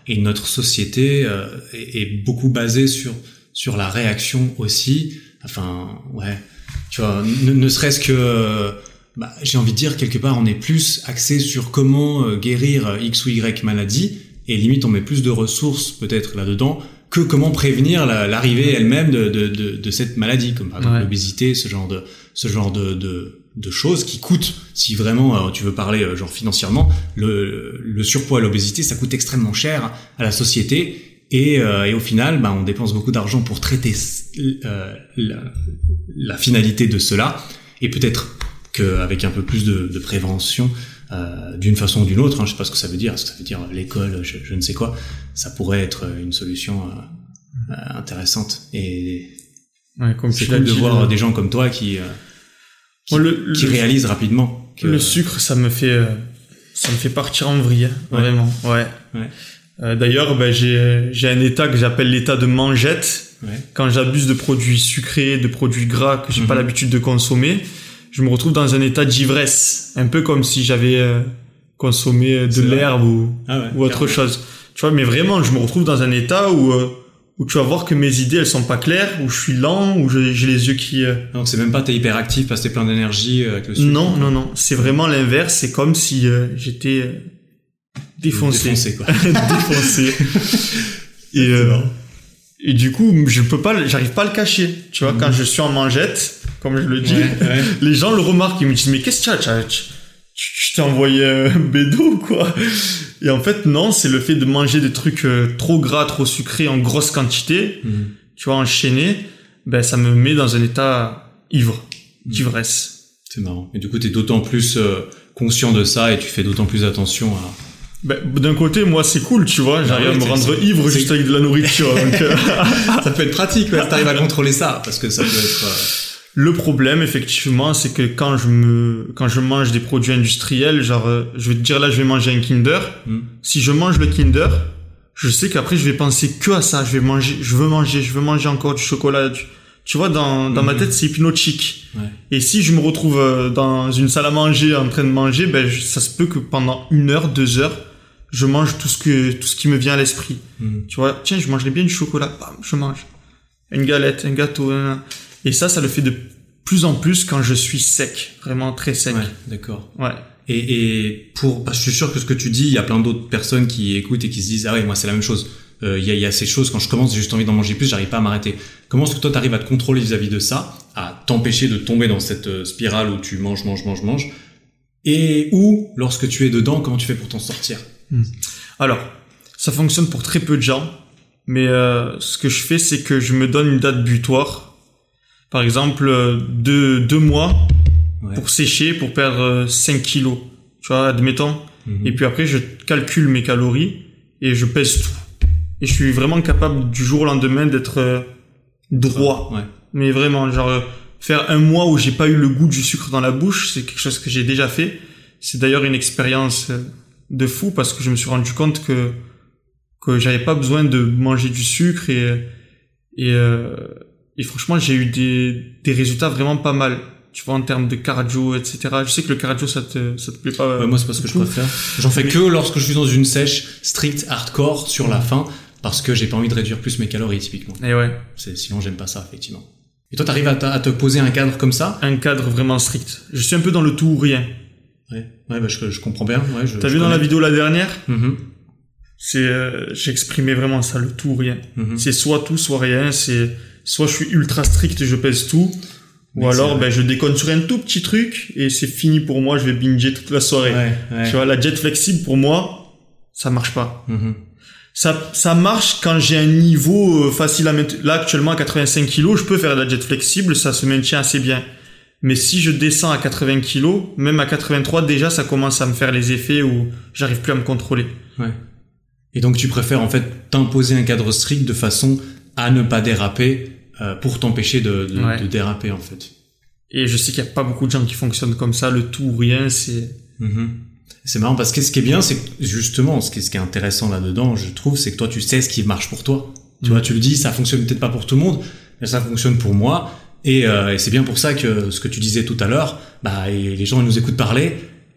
Et notre société euh, est, est beaucoup basée sur sur la réaction aussi. Enfin, ouais, tu vois, ne, ne serait-ce que, euh, bah, j'ai envie de dire quelque part, on est plus axé sur comment euh, guérir X ou Y maladie, et limite on met plus de ressources peut-être là-dedans que comment prévenir la- l'arrivée elle-même de, de, de, de cette maladie, comme par exemple Ouais. l'obésité, ce genre de ce genre de, de, de choses qui coûtent, si vraiment euh, tu veux parler euh, genre financièrement, le, le surpoids et l'obésité, ça coûte extrêmement cher à la société. Et, euh, et au final, bah, on dépense beaucoup d'argent pour traiter euh, la, la finalité de cela. Et peut-être qu'avec un peu plus de, de prévention, euh, d'une façon ou d'une autre, hein, je sais pas ce que ça veut dire, est-ce que ça veut dire l'école, je, je ne sais quoi, ça pourrait être une solution euh, euh, intéressante. Et ouais, comme c'est cool de voir des gens comme toi qui, euh, qui, Moi, le- qui le- réalisent rapidement que Le sucre, ça me fait, ça me fait partir en vrille, hein, Ouais. vraiment. Ouais. Ouais. D'ailleurs, ben, j'ai, j'ai un état que j'appelle l'état de mangette. Quand j'abuse de produits sucrés, de produits gras que j'ai pas Mhm. l'habitude de consommer, je me retrouve dans un état d'ivresse, un peu comme si j'avais, euh, consommer de C'est vrai l'herbe ou, Ah ouais, ou autre clairement. chose. Tu vois, mais vraiment, je me retrouve dans un état où, euh, où tu vas voir que mes idées, elles sont pas claires, où je suis lent, où j'ai les yeux qui... euh, Donc c'est même pas t'es hyper actif parce que t'es plein d'énergie euh. Non, non, non. C'est vraiment l'inverse. C'est comme si euh, j'étais euh, défoncé. Défoncé, quoi. défoncé. Et, euh, et du coup, je peux pas, j'arrive pas à le cacher. Tu vois, quand je suis en mangette, comme je le dis, Ouais, ouais. les gens le remarquent. Ils me disent, mais qu'est-ce que tu as, tu, tu- tu t'es envoyé un bédo ou quoi? Et en fait, non, c'est le fait de manger des trucs euh, trop gras, trop sucrés en grosse quantité, Mhm. tu vois, enchaîné, ben, ça me met dans un état ivre, d'ivresse. C'est marrant. Et du coup, t'es d'autant plus euh, conscient de ça et tu fais d'autant plus attention à. Ben, d'un côté, moi, c'est cool, tu vois, j'arrive ouais, à me rendre c'est- ivre c'est- juste avec de la nourriture. donc, euh, ça peut être pratique, ouais, si t'arrives à contrôler ça, parce que ça peut être. euh, Le problème, effectivement, c'est que quand je me, quand je mange des produits industriels, genre, euh, je vais te dire là, je vais manger un Kinder. hmm. Si je mange le Kinder, je sais qu'après, je vais penser que à ça. Je vais manger, je veux manger, je veux manger encore du chocolat. Du... Tu vois, dans, dans ma Mhm. tête, c'est hypnotique. Ouais. Et si je me retrouve euh, dans une salle à manger en train de manger, ben, je- ça se peut que pendant une heure, deux heures, je mange tout ce que, tout ce qui me vient à l'esprit. Hmm. Tu vois, tiens, je mangerais bien du chocolat, bam, je mange. Une galette, un gâteau, nan. et ça, ça le fait de plus en plus quand je suis sec, vraiment très sec. Ouais, d'accord. Ouais. Et, et pour, parce que je suis sûr que ce que tu dis, il y a plein d'autres personnes qui écoutent et qui se disent ah ouais moi c'est la même chose. Euh, Il y, a, y a ces choses quand je commence j'ai juste envie d'en manger plus, j'arrive pas à m'arrêter. Comment est-ce que toi t'arrives à te contrôler vis-à-vis de ça, à t'empêcher de tomber dans cette euh, spirale où tu manges, manges, manges, manges, et où lorsque tu es dedans, comment tu fais pour t'en sortir? Alors, ça fonctionne pour très peu de gens, mais euh, ce que je fais, c'est que je me donne une date butoir. Par exemple, euh, deux, deux mois Ouais. pour sécher, pour perdre euh, 5 kilos. Tu vois, admettons. Mhm. Et puis après, je calcule mes calories et je pèse tout. Et je suis vraiment capable du jour au lendemain d'être euh, droit. Ouais. Mais vraiment, genre, faire un mois où j'ai pas eu le goût du sucre dans la bouche, c'est quelque chose que j'ai déjà fait. C'est d'ailleurs une expérience euh, de fou parce que je me suis rendu compte que que j'avais pas besoin de manger du sucre et et euh, et franchement j'ai eu des des résultats vraiment pas mal tu vois en termes de cardio etc je sais que le cardio ça te ça te plaît pas Ouais, moi c'est pas ce que je préfère. J'en fais que lorsque je suis dans une sèche strict hardcore sur la fin parce que j'ai pas envie de réduire plus mes calories typiquement. et ouais C'est sinon j'aime pas ça effectivement. Et toi t'arrives à, à te poser un cadre comme ça? Un cadre vraiment strict je suis un peu dans le tout ou rien Ouais, ouais, bah, je, je comprends bien. Ouais, je, t'as je vu dans la vidéo la dernière Mhm, c'est euh, j'exprimais vraiment ça le tout ou rien mhm. c'est soit tout soit rien c'est soit je suis ultra strict je pèse tout ou Mais alors ben je déconne sur un tout petit truc et c'est fini pour moi je vais binger toute la soirée Ouais, ouais. tu vois la jet flexible pour moi ça marche pas Mhm. ça ça marche quand j'ai un niveau euh, facile à mettre là actuellement à 85 kilos je peux faire de la jet flexible ça se maintient assez bien mais si je descends à 80 kilos même à 83 déjà ça commence à me faire les effets où j'arrive plus à me contrôler Ouais. Et donc tu préfères en fait t'imposer un cadre strict de façon à ne pas déraper euh, pour t'empêcher de, de, Ouais. de déraper en fait. et je sais qu'il y a pas beaucoup de gens qui fonctionnent comme ça le tout ou rien c'est Mhm. C'est marrant parce que ce qui est bien, c'est que justement, ce qui est, ce qui est intéressant là-dedans, je trouve, c'est que toi, tu sais ce qui marche pour toi. Tu Mhm. vois, tu le dis, ça fonctionne peut-être pas pour tout le monde, mais ça fonctionne pour moi. Et, euh, et c'est bien pour ça que ce que tu disais tout à l'heure, bah, les gens ils nous écoutent parler.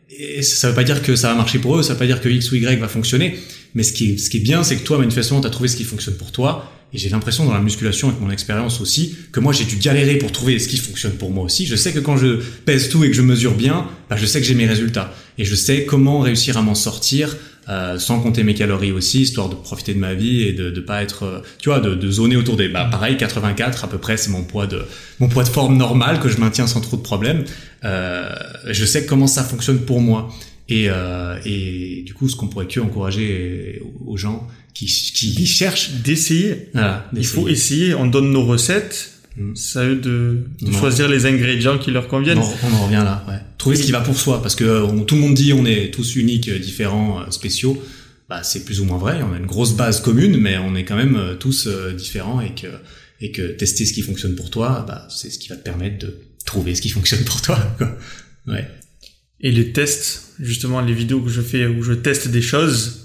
Et ça veut pas dire que ça va marcher pour eux, ça veut pas dire que X ou Y va fonctionner. Mais ce qui est, ce qui est bien, c'est que toi, manifestement, t'as trouvé ce qui fonctionne pour toi. Et j'ai l'impression dans la musculation, avec mon expérience aussi, que moi j'ai dû galérer pour trouver ce qui fonctionne pour moi aussi. Je sais que quand je pèse tout et que je mesure bien, bah, je sais que j'ai mes résultats. Et je sais comment réussir à m'en sortir euh, sans compter mes calories aussi, histoire de profiter de ma vie et de, de pas être, euh, tu vois, de, de zoner autour des, bah pareil, 84 à peu près, c'est mon poids de mon poids de forme normal que je maintiens sans trop de problèmes. Euh, je sais comment ça fonctionne pour moi. Et, euh, et du coup, ce qu'on pourrait que encourager aux gens qui, qui cherchent, d'essayer. Voilà, il faut essayer. On donne nos recettes Mm. c'est à eux de, de choisir les ingrédients qui leur conviennent On, on en revient là. Ouais. Trouver ce qui va pour soi, parce que euh, on- tout le monde dit on est tous uniques, euh, différents, euh, spéciaux. Bah, c'est plus ou moins vrai. On a une grosse base commune, mais on est quand même euh, tous différents et que et que tester ce qui fonctionne pour toi, bah, c'est ce qui va te permettre de trouver ce qui fonctionne pour toi. Quoi. Ouais. Et les tests, justement, les vidéos que je fais où je teste des choses,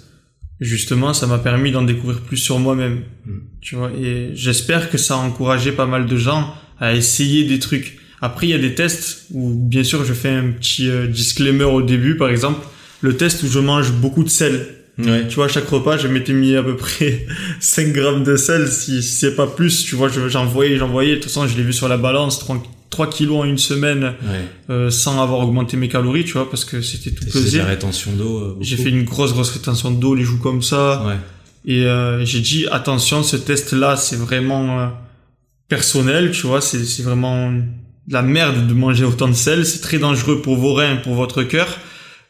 justement, ça m'a permis d'en découvrir plus sur moi-même. Mm. Tu vois, et j'espère que ça a encouragé pas mal de gens à essayer des trucs. Après, il y a des tests où, bien sûr, je fais un petit euh, disclaimer au début, par exemple. le test où je mange beaucoup de sel. Ouais. Tu vois, à chaque repas, je m'étais mis à peu près 5 grammes de sel, si, si c'est pas plus. Tu vois, je- j'en voyais, j'en voyais. De toute façon, je l'ai vu sur la balance, 3, 3 kilos en une semaine, Ouais. euh, sans avoir augmenté mes calories, tu vois, parce que c'était tout pesé. la rétention d'eau. euh, J'ai fait une grosse, grosse rétention d'eau, les joues comme ça. Ouais. Et euh, j'ai dit, attention, ce test-là, c'est vraiment euh, personnel, tu vois, c'est c'est vraiment de la merde de manger autant de sel. C'est très dangereux pour vos reins, pour votre cœur.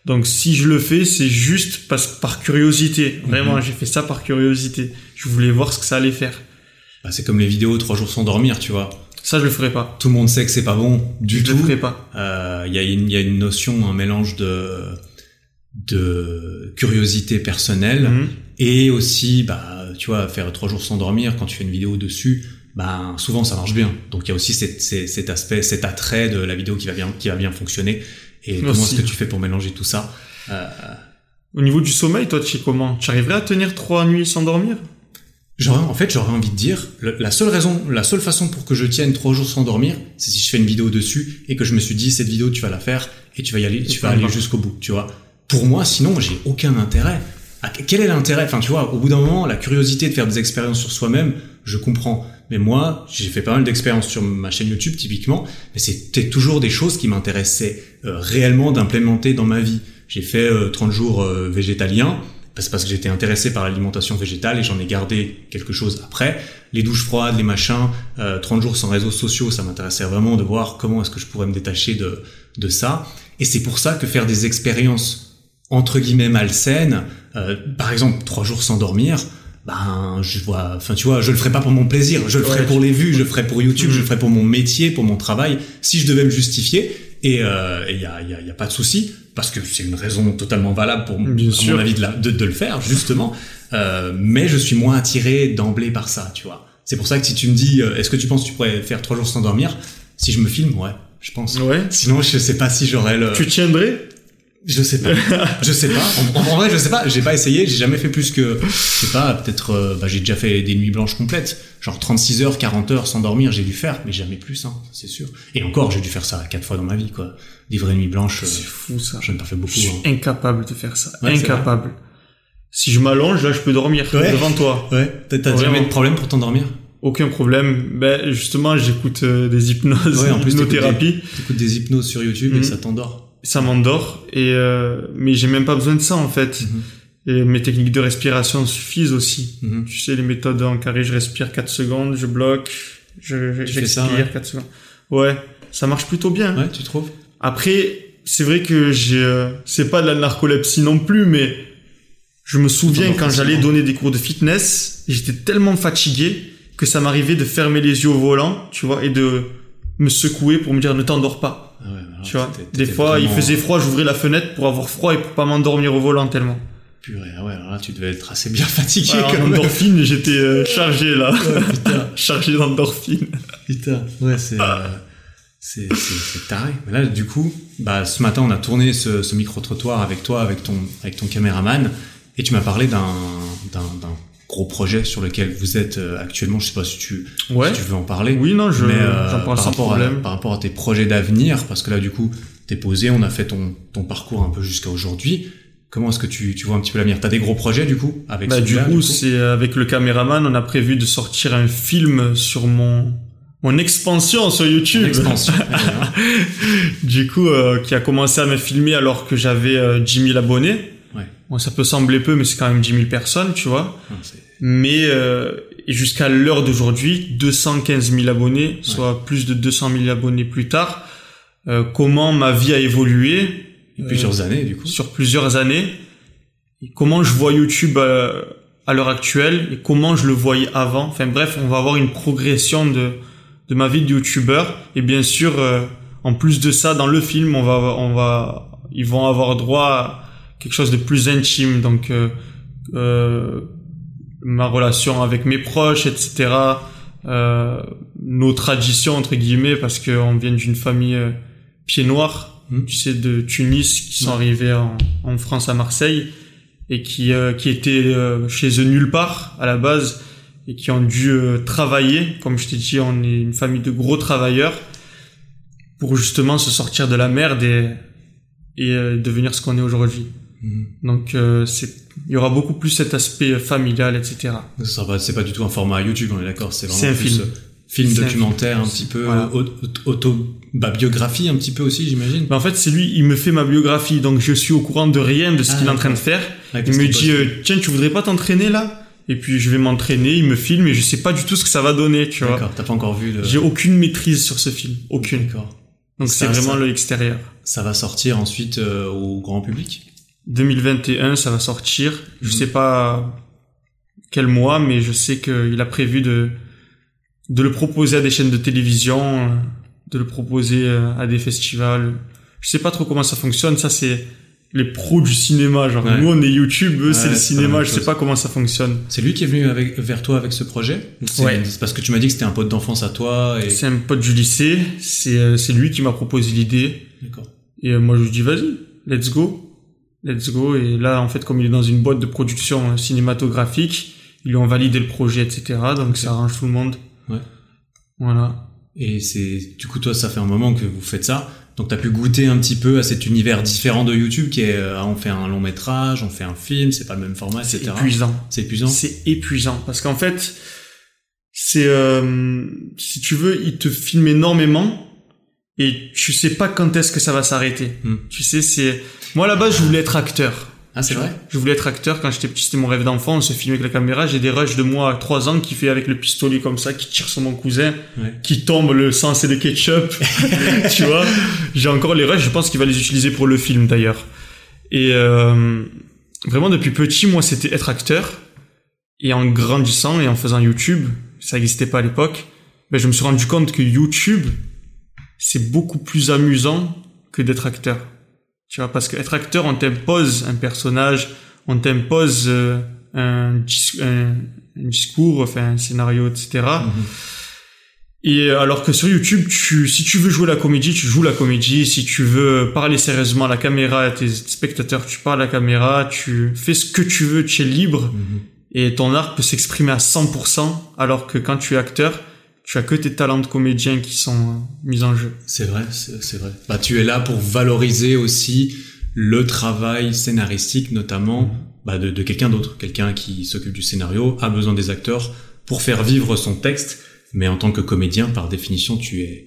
Donc si je le fais, c'est juste parce, par curiosité. Vraiment, Mhm. j'ai fait ça par curiosité. Je voulais voir ce que ça allait faire. Bah, c'est comme les vidéos trois jours sans dormir, tu vois. Ça, je le ferai pas. Tout le monde sait que c'est pas bon du je tout. le ferai pas. Euh, Il y, a une- il y a une notion, un mélange de de curiosité personnelle Mhm. et aussi, bah, tu vois, faire trois jours sans dormir quand tu fais une vidéo dessus, bah, souvent ça marche bien. Donc il y a aussi cet, cet, cet aspect, cet attrait de la vidéo qui va bien, qui va bien fonctionner. Et comment est-ce que tu fais pour mélanger tout ça? Euh, Au niveau du sommeil, toi, tu sais comment? Tu arriverais à tenir trois nuits sans dormir? J'aurais, en fait, j'aurais envie de dire, la seule raison, la seule façon pour que je tienne trois jours sans dormir, c'est si je fais une vidéo dessus et que je me suis dit, cette vidéo, tu vas la faire et tu vas y aller, tu vas aller jusqu'au bout, tu vois. Pour moi, sinon, j'ai aucun intérêt. Quel est l'intérêt? Enfin, tu vois, au bout d'un moment, la curiosité de faire des expériences sur soi-même, je comprends. Mais moi, j'ai fait pas mal d'expériences sur ma chaîne YouTube, typiquement, mais c'était toujours des choses qui m'intéressaient euh, réellement d'implémenter dans ma vie. J'ai fait euh, 30 jours euh, végétaliens, parce parce que j'étais intéressé par l'alimentation végétale et j'en ai gardé quelque chose après. Les douches froides, les machins, euh, 30 jours sans réseaux sociaux, ça m'intéressait vraiment de voir comment est-ce que je pourrais me détacher de, de ça. Et c'est pour ça que faire des expériences entre guillemets malsaines, euh, par exemple trois jours sans dormir, ben je vois, enfin tu vois, je le ferai pas pour mon plaisir, je le ferai Ouais. pour les vues, je le ferai pour YouTube, je le ferai pour mon métier, pour mon travail. Si je devais me justifier, et il euh, y, a, y, a, y a pas de souci, parce que c'est une raison totalement valable pour Bien à sûr. mon avis de, la- de, de le faire justement. Euh, mais je suis moins attiré d'emblée par ça, tu vois. C'est pour ça que si tu me dis, euh, est-ce que tu penses que tu pourrais faire trois jours sans dormir? Si je me filme, ouais, je pense. Ouais. Sinon, je sais pas si j'aurais le. Tu tiendrais? Je sais pas. je sais pas. En, en vrai, je sais pas. J'ai pas essayé. J'ai jamais fait plus que, je sais pas, peut-être, euh, bah, j'ai déjà fait des nuits blanches complètes. Genre 36 heures, 40 heures sans dormir, j'ai dû faire, mais jamais plus, hein, c'est sûr. Et encore, j'ai dû faire ça quatre fois dans ma vie, quoi. Des vraies nuits blanches, euh, C'est fou ça. j'en ai pas fait beaucoup. Je suis hein. incapable de faire ça. Ouais, incapable. Si je m'allonge, là, je peux dormir Ouais. devant toi. Ouais. T'as jamais de problème pour t'endormir? Aucun problème. Ben, justement, j'écoute euh, des hypnoses, Ouais, en plus, hypnothérapie. T'écoutes des hypnoses sur YouTube et ça t'endort. Ça m'endort. Et, euh, mais j'ai même pas besoin de ça, en fait. Mhm. Et mes techniques de respiration suffisent aussi. Mhm. Tu sais, les méthodes en carré, je respire 4 secondes, je bloque, je, j'expire ouais. 4 secondes. Ouais, ça marche plutôt bien. Ouais, tu trouves? Après, c'est vrai que j'ai, euh, c'est pas de la narcolepsie non plus, mais je me souviens quand j'allais donner des cours de fitness, j'étais tellement fatigué que ça m'arrivait de fermer les yeux au volant, tu vois, et de me secouer pour me dire ne t'endors pas, Ah ouais, tu vois. Des fois, il faisait froid, j'ouvrais la fenêtre pour avoir froid et pour pas m'endormir au volant tellement. Purée, ah ouais, alors là, tu devais être assez bien fatigué Ouais, quand en même. endorphine, j'étais euh, chargé là, Ouais, putain. chargé d'endorphine. Putain, ouais, c'est, euh, c'est, c'est, taré. Mais là, du coup, bah, ce matin, on a tourné ce, ce micro-trottoir avec toi, avec ton, avec ton caméraman, et tu m'as parlé d'un gros projet sur lequel vous êtes euh, actuellement. Je sais pas si tu, Ouais. si tu veux en parler. Oui, non, je, mais euh, parle par sans rapport à, problème. par rapport à tes projets d'avenir, parce que là, du coup, t'es posé, on a fait ton, ton parcours un peu jusqu'à aujourd'hui. Comment est-ce que tu, tu vois un petit peu l'avenir? T'as des gros projets, du coup, avec Bah, du coup, c'est euh, avec le caméraman, on a prévu de sortir un film sur mon mon expansion sur YouTube. Expansion. Du coup, euh, qui a commencé à me filmer alors que j'avais euh, 10 000 abonnés. Bon, ça peut sembler peu, mais c'est quand même 10 000 personnes, tu vois. C'est- Mais euh, jusqu'à l'heure d'aujourd'hui, 215 000 abonnés, soit plus de 200 000 abonnés plus tard. Euh, comment ma vie a évolué euh, Plusieurs années, du coup. sur plusieurs années. Et comment je vois YouTube euh, à l'heure actuelle et comment je le voyais avant. Enfin bref, on va avoir une progression de de ma vie de youtubeur et bien sûr euh, en plus de ça dans le film on va on va ils vont avoir droit à quelque chose de plus intime donc euh, euh, ma relation avec mes proches etc euh, nos traditions entre guillemets parce que on vient d'une famille euh, pied noir Mhm. tu sais de Tunis qui sont arrivés en, en France à Marseille et qui euh, qui étaient chez eux nulle part à la base et qui ont dû euh, travailler comme je t'ai dit on est une famille de gros travailleurs pour justement se sortir de la merde et et euh, devenir ce qu'on est aujourd'hui. Donc euh, c'est il y aura beaucoup plus cet aspect familial, etc. C'est pas du tout un format YouTube, on est d'accord. C'est vraiment un plus, film. euh, film C'est un documentaire, un, petit peu Voilà. euh, auto, bah, biographie un petit peu aussi, j'imagine. Mais en fait, c'est lui, il me fait ma biographie, donc je suis au courant de rien de ce Ah, qu'il est en train de faire. Ouais, Il me dit, euh, tiens, tu voudrais pas t'entraîner là? Et puis je vais m'entraîner, il me filme et je sais pas du tout ce que ça va donner, tu vois. D'accord, t'as pas encore vu le. J'ai aucune maîtrise sur ce film, aucune. D'accord. Donc c'est vraiment ça- l'extérieur. Ça va sortir ensuite euh, au grand public? 2021, ça va sortir. Je Mhm. sais pas quel mois, mais je sais qu'il a prévu de de le proposer à des chaînes de télévision, euh, de le proposer euh, à des festivals. Je sais pas trop comment ça fonctionne. Ça, c'est les pros du cinéma. Genre, Ouais. nous, on est YouTube, eux, c'est Ouais, le c'est cinéma. Je sais pas comment ça fonctionne. C'est lui qui est venu avec, vers toi avec ce projet? Ouais. C'est parce que tu m'as dit que c'était un pote d'enfance à toi et. C'est un pote du lycée. C'est euh, c'est lui qui m'a proposé l'idée. D'accord. Et moi, je lui dis, vas-y, let's go. Let's go. Et là, en fait, comme il est dans une boîte de production cinématographique, ils lui ont validé le projet, etc. Donc, ça arrange tout le monde. Ouais. Voilà. Et c'est du coup toi ça fait un moment que vous faites ça, donc t'as pu goûter un petit peu à cet univers différent de YouTube qui est euh, on fait un long métrage, on fait un film, c'est pas le même format, C'est etc. épuisant. C'est épuisant. C'est épuisant. Parce qu'en fait, c'est, euh, si tu veux, il te filme énormément et tu sais pas quand est-ce que ça va s'arrêter. Hmm. Tu sais, c'est, moi, là-bas, je voulais être acteur. Ah c'est vrai? Je voulais être acteur quand j'étais petit, c'était mon rêve d'enfant, on se filmait avec la caméra, j'ai des rushs de moi à 3 ans qui fait avec le pistolet comme ça, qui tire sur mon cousin, Ouais. qui tombe le sang c'est de ketchup, tu vois? J'ai encore les rushs, je pense qu'il va les utiliser pour le film d'ailleurs. Et euh, vraiment depuis petit, moi c'était être acteur. Et en grandissant et en faisant YouTube, ça n'existait pas à l'époque, ben, je me suis rendu compte que YouTube, c'est beaucoup plus amusant que d'être acteur. Tu vois, parce qu'être acteur, on t'impose un personnage, on t'impose euh, un, dis- un, un discours, enfin un scénario, etc. Mhm. Et alors que sur YouTube, tu, si tu veux jouer la comédie, tu joues la comédie. Si tu veux parler sérieusement à la caméra, à tes spectateurs, tu parles à la caméra. Tu fais ce que tu veux, tu es libre. Mhm. Et ton art peut s'exprimer à 100%, alors que quand tu es acteur, tu as que tes talents de comédien qui sont euh, mis en jeu. C'est vrai, c'est vrai. Bah tu es là pour valoriser aussi le travail scénaristique notamment bah, de, de quelqu'un d'autre, quelqu'un qui s'occupe du scénario a besoin des acteurs pour faire vivre son texte, mais en tant que comédien par définition tu es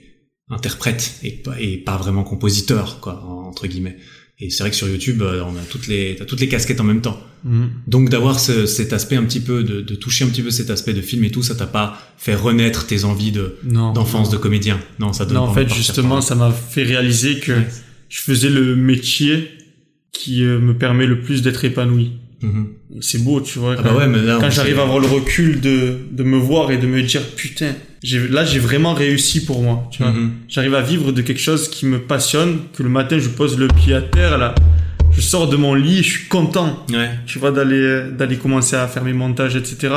interprète et pas, et pas vraiment compositeur quoi entre guillemets. Et c'est vrai que sur YouTube euh, on a toutes les t'as toutes les casquettes en même temps. Mhm. Donc d'avoir ce- cet aspect un petit peu de, de toucher un petit peu cet aspect de film et tout, ça t'a pas fait renaître tes envies de Non. d'enfance de comédien. Non, ça donne Non, pas en fait, justement, ça m'a fait réaliser que. Ouais. je faisais le métier qui euh, me permet le plus d'être épanoui. Mhm. Et C'est beau, tu vois. Ah quand- bah ouais, mais là, quand j'arrive à avoir le recul de, de me voir et de me dire putain là j'ai vraiment réussi pour moi tu vois Mhm. j'arrive à vivre de quelque chose qui me passionne que le matin je pose le pied à terre là je sors de mon lit je suis content Ouais. tu vois d'aller d'aller commencer à faire mes montages etc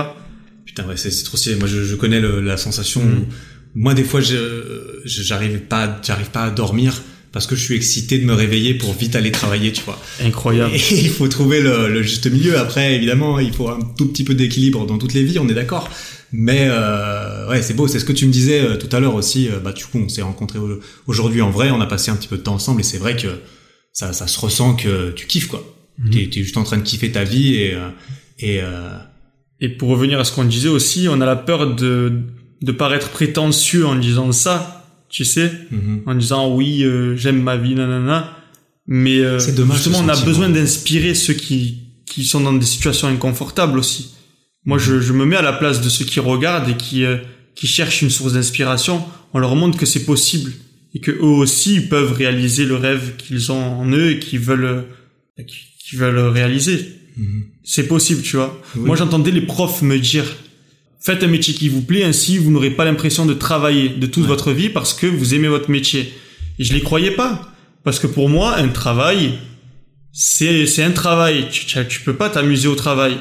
Putain, ouais, c'est trop stylé. Moi, je, je connais le- la sensation. Mhm. où- moi, des fois, je je- j'arrive pas, j'arrive pas à dormir parce que je suis excité de me réveiller pour vite aller travailler, tu vois. incroyable Et il faut trouver le, le juste milieu. Après, évidemment, il faut un tout petit peu d'équilibre dans toutes les vies, on est d'accord. Mais euh, ouais, c'est beau. C'est ce que tu me disais euh, tout à l'heure aussi. Euh, bah, du coup, on s'est rencontrés au- aujourd'hui en vrai. On a passé un petit peu de temps ensemble et c'est vrai que ça, ça se ressent que tu kiffes quoi. Mhm. T'es es juste en train de kiffer ta vie et euh, et euh, et pour revenir à ce qu'on disait aussi on a la peur de de paraître prétentieux en disant ça tu sais mhm. en disant oui euh, j'aime ma vie nanana mais euh, dommage, justement on a besoin d'inspirer ceux qui qui sont dans des situations inconfortables aussi moi je, je me mets à la place de ceux qui regardent et qui euh, qui cherchent une source d'inspiration. On leur montre que c'est possible et que eux aussi ils peuvent réaliser le rêve qu'ils ont en eux et qu'ils veulent euh, qui- qu'ils veulent réaliser. Mhm. c'est possible tu vois. Oui. moi j'entendais les profs me dire faites un métier qui vous plaît ainsi vous n'aurez pas l'impression de travailler de toute Ouais. votre vie parce que vous aimez votre métier. Et je les croyais pas parce que pour moi un travail c'est c'est un travail. Tu, tu, tu peux pas t'amuser au travail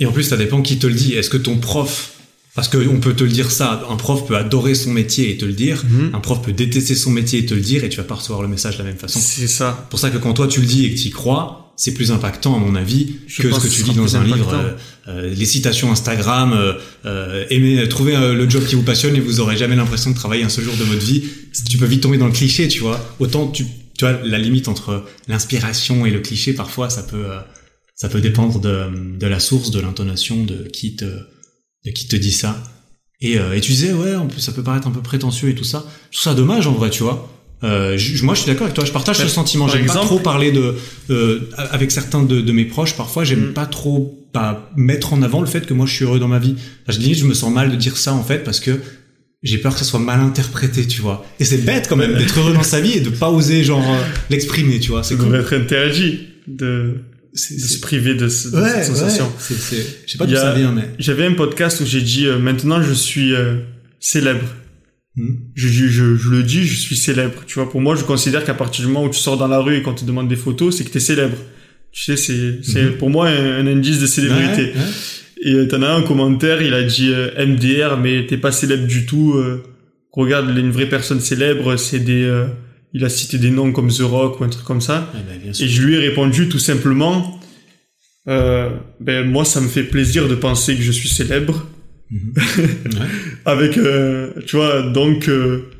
Et en plus, ça dépend qui te le dit. Est-ce que ton prof, parce que on peut te le dire ça, un prof peut adorer son métier et te le dire, Mhm. un prof peut détester son métier et te le dire, et tu vas pas recevoir le message de la même façon. c'est ça C'est pour ça que quand toi tu le dis et que tu y crois, c'est plus impactant à mon avis Je que ce que tu sera dans un livre. euh, euh, les citations Instagram, euh, euh, aimez, trouvez euh, le job qui vous passionne et vous aurez jamais l'impression de travailler un seul jour de votre vie. Tu peux vite tomber dans le cliché, tu vois. Autant tu tu vois, la limite entre l'inspiration et le cliché, parfois, ça peut, euh, ça peut dépendre de, de la source, de l'intonation, de qui te, de qui te dit ça. Et, euh, et tu disais, ouais, en plus, ça peut paraître un peu prétentieux et tout ça. Je trouve ça dommage, en vrai, tu vois. Euh, je- moi, je suis d'accord avec toi. Je partage Par- ce sentiment. J'aime pas trop parler de, euh, avec certains de, de mes proches. Parfois, j'aime Mm. pas trop pas mettre en avant le fait que moi, je suis heureux dans ma vie. Enfin, je limite, je me sens mal de dire ça en fait parce que j'ai peur que ça soit mal interprété, tu vois. Et c'est bête quand même d'être heureux dans sa vie et de pas oser genre euh, l'exprimer, tu vois. C'est cool. être interdit de, de se priver de, ce- de Ouais, cette sensation. ouais. C'est, c'est, je sais pas d'où ça vient, mais. J'avais un podcast où j'ai dit euh, maintenant je suis euh, célèbre. Hmm. Je, je, je, je le dis, je suis célèbre. Tu vois, pour moi, je considère qu'à partir du moment où tu sors dans la rue et qu'on te demande des photos, c'est que t'es célèbre. Tu sais, c'est, c'est Mhm. pour moi un, un indice de célébrité. Ouais. Et euh, t'en as un commentaire, il a dit euh, MDR, mais t'es pas célèbre du tout. euh, regarde, une vraie personne célèbre, c'est des... il a cité des noms comme The Rock ou un truc comme ça. Bien sûr. Et je lui ai répondu tout simplement, euh, ben moi ça me fait plaisir de penser que je suis célèbre. Mhm. Ouais. Avec, euh, tu vois, donc euh,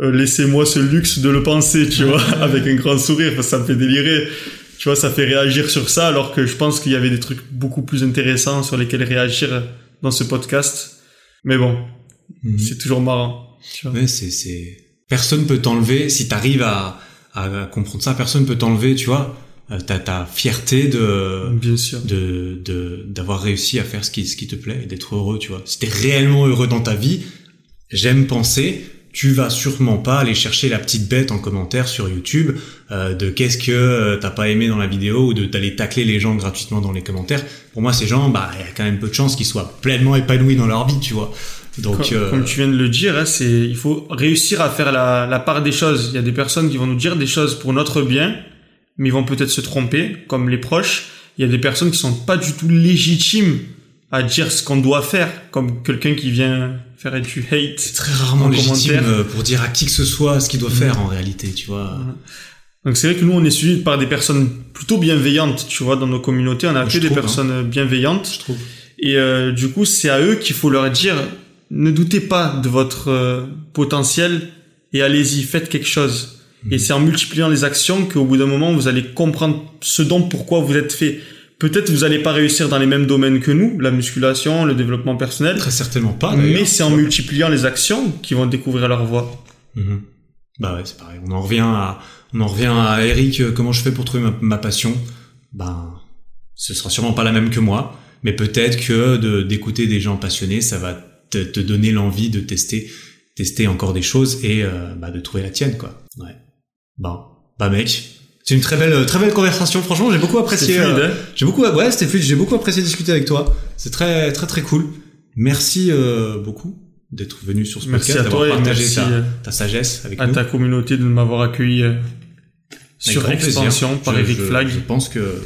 euh, laissez-moi ce luxe de le penser, tu vois, avec un grand sourire, parce que ça me fait délirer. Tu vois, ça fait réagir sur ça, alors que je pense qu'il y avait des trucs beaucoup plus intéressants sur lesquels réagir dans ce podcast. Mais bon, Mhm. c'est toujours marrant. Tu vois. Ouais, c'est, personne peut t'enlever, si t'arrives à, à comprendre ça, personne peut t'enlever, tu vois, euh, ta, ta fierté de, Bien sûr. de, de, d'avoir réussi à faire ce qui, ce qui te plaît et d'être heureux, tu vois. Si t'es réellement heureux dans ta vie, j'aime penser, tu vas sûrement pas aller chercher la petite bête en commentaire sur YouTube euh, de qu'est-ce que euh, t'as pas aimé dans la vidéo ou de d'aller tacler les gens gratuitement dans les commentaires. Pour moi, ces gens, bah, il y a quand même peu de chances qu'ils soient pleinement épanouis dans leur vie, tu vois. Donc, Comme, euh, comme tu viens de le dire, hein, c'est il faut réussir à faire la, la part des choses. Il y a des personnes qui vont nous dire des choses pour notre bien, mais ils vont peut-être se tromper, comme les proches. Il y a des personnes qui sont pas du tout légitimes à dire ce qu'on doit faire, comme quelqu'un qui vient faire du hate. c'est très rarement en légitime euh, pour dire à qui que ce soit ce qu'il doit Mhm. faire en réalité, tu vois. Donc c'est vrai que nous on est suivis par des personnes plutôt bienveillantes, tu vois, dans nos communautés, on a que des trouve, hein. personnes bienveillantes. Je trouve. Et euh, du coup, c'est à eux qu'il faut leur dire ne doutez pas de votre euh, potentiel et allez-y, faites quelque chose. Mhm. Et c'est en multipliant les actions qu'au bout d'un moment, vous allez comprendre ce dont pourquoi vous êtes fait. Peut-être vous n'allez pas réussir dans les mêmes domaines que nous, la musculation, le développement personnel, Très certainement pas. mais c'est en multipliant les actions qu'ils vont découvrir leur voie. Mhm. Bah ouais, c'est pareil. On en revient à, on en revient à Eric. euh, Comment je fais pour trouver ma, ma passion? Ben, ce sera sûrement pas la même que moi, mais peut-être que de d'écouter des gens passionnés, ça va te, te donner l'envie de tester, tester encore des choses et euh, bah, de trouver la tienne, quoi. Ouais. Bon, bah mec, c'est une très belle, très belle conversation. Franchement, j'ai beaucoup apprécié. Euh, hein j'ai beaucoup, ouais, c'était fluide. J'ai beaucoup apprécié discuter avec toi. C'est très, très, très cool. Merci euh, beaucoup d'être venu sur ce Merci podcast, à d'avoir partagé ta, euh, ta sagesse avec à nous. ta communauté de m'avoir accueilli euh, sur plaisir. Expansion par Je- Eric je- Flag. Je pense que,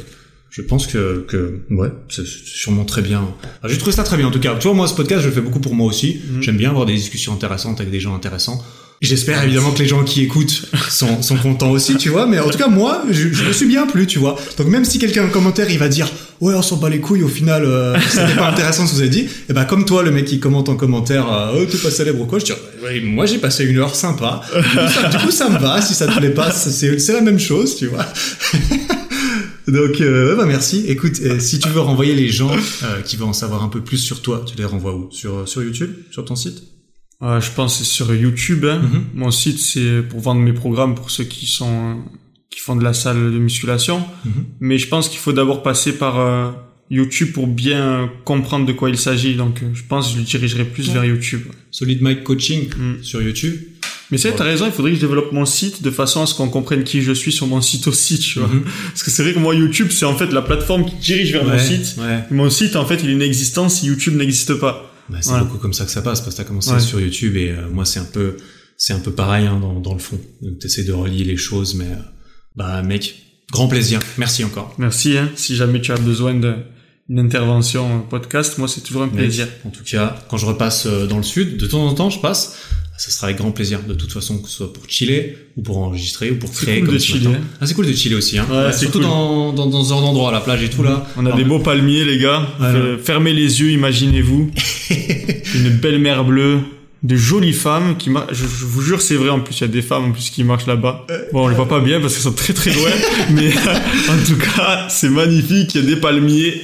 je pense que, que, ouais, c'est sûrement très bien. Ah, J'ai trouvé ça très bien, en tout cas. Tu vois, moi, ce podcast, je le fais beaucoup pour moi aussi. Mhm. J'aime bien avoir des discussions intéressantes avec des gens intéressants. J'espère évidemment que les gens qui écoutent sont, sont contents aussi, tu vois. Mais en tout cas, moi, je, je me suis bien plu, tu vois. Donc même si quelqu'un en commentaire, il va dire, ouais, on s'en bat les couilles, au final, euh, c'était pas intéressant ce que vous avez dit. Et ben, comme toi, le mec qui commente en commentaire, euh, oh, t'es pas célèbre ou quoi, je dis, ouais, moi, j'ai passé une heure sympa. Du coup, ça, du coup, ça me va. Si ça te plaît pas, c'est la même chose, tu vois. Donc, euh, bah merci. Écoute, euh, si tu veux renvoyer les gens euh, qui veulent en savoir un peu plus sur toi, tu les renvoies où? Sur, sur YouTube? Sur ton site? Euh, je pense que c'est sur YouTube. hein. Mhm. Mon site, c'est pour vendre mes programmes pour ceux qui sont qui font de la salle de musculation. Mhm. Mais je pense qu'il faut d'abord passer par euh, YouTube pour bien comprendre de quoi il s'agit. Donc, euh, je pense que je le dirigerai plus Ouais. vers YouTube. Solid Mike Coaching Mm. sur YouTube. Mais c'est vrai, Ouais. t'as raison, il faudrait que je développe mon site de façon à ce qu'on comprenne qui je suis sur mon site aussi, tu vois. Mhm. Parce que c'est vrai que moi, YouTube, c'est en fait la plateforme qui dirige vers mon Ouais, site. Ouais. Mon site, en fait, il a une existence si YouTube n'existe pas. Bah, c'est Voilà. beaucoup comme ça que ça passe parce que t'as commencé Ouais. sur YouTube et euh, moi c'est un peu c'est un peu pareil hein, dans, dans le fond. Donc t'essaies de relier les choses, mais euh, bah mec, grand plaisir. Merci encore. Merci, hein. Si jamais tu as besoin de- d'une intervention podcast, moi, c'est toujours un plaisir. En tout cas, quand je repasse euh, dans le sud, de temps en temps, je passe. Ça sera avec grand plaisir, de toute façon, que ce soit pour chiller, ou pour enregistrer, ou pour C'est créer cool comme de ce chiller, matin. Ah, c'est cool de chiller aussi, hein. Ouais, surtout cool. dans, dans, dans ce genre d'endroit, la plage et tout, là. On a Alors, des beaux palmiers, les gars. Fermez les yeux, imaginez-vous. Une belle mer bleue. de jolies femmes qui marchent. Je, je, vous jure, c'est vrai. En plus, il y a des femmes en plus qui marchent là-bas. Bon, on les voit pas bien parce qu'elles sont très très loin, mais en tout cas, c'est magnifique. Il y a des palmiers.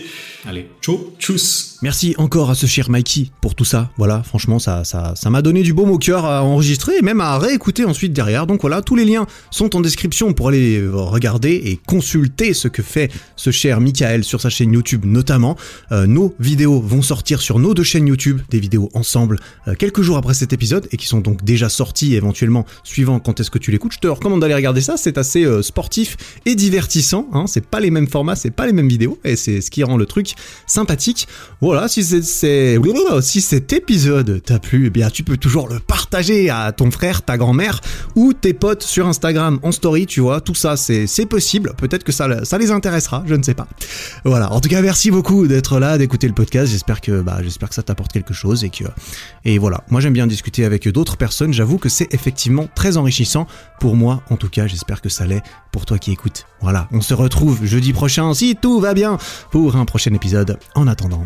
Allez, ciao, tchuss. Merci encore à ce cher Mikey pour tout ça. Voilà, franchement, ça, ça, ça m'a donné du baume au cœur à enregistrer et même à réécouter ensuite derrière. Donc voilà, tous les liens sont en description pour aller regarder et consulter ce que fait ce cher Michael sur sa chaîne YouTube notamment. Euh, nos vidéos vont sortir sur nos deux chaînes YouTube, des vidéos ensemble euh, quelques jours après cet épisode et qui sont donc déjà sorties éventuellement suivant quand est-ce que tu l'écoutes. Je te recommande d'aller regarder ça, c'est assez euh, sportif et divertissant. Hein. C'est pas les mêmes formats, c'est pas les mêmes vidéos et c'est ce qui rend le truc sympathique. Si, c'est, si cet épisode t'a plu, eh bien tu peux toujours le partager à ton frère, ta grand-mère ou tes potes sur Instagram en story, tu vois, tout ça c'est, c'est possible, peut-être que ça, ça les intéressera, je ne sais pas. Voilà, en tout cas merci beaucoup d'être là, d'écouter le podcast, j'espère que, bah, j'espère que ça t'apporte quelque chose et que... Et voilà, moi j'aime bien discuter avec d'autres personnes, j'avoue que c'est effectivement très enrichissant pour moi, en tout cas j'espère que ça l'est pour toi qui écoutes. Voilà, on se retrouve jeudi prochain si tout va bien pour un prochain épisode. En attendant,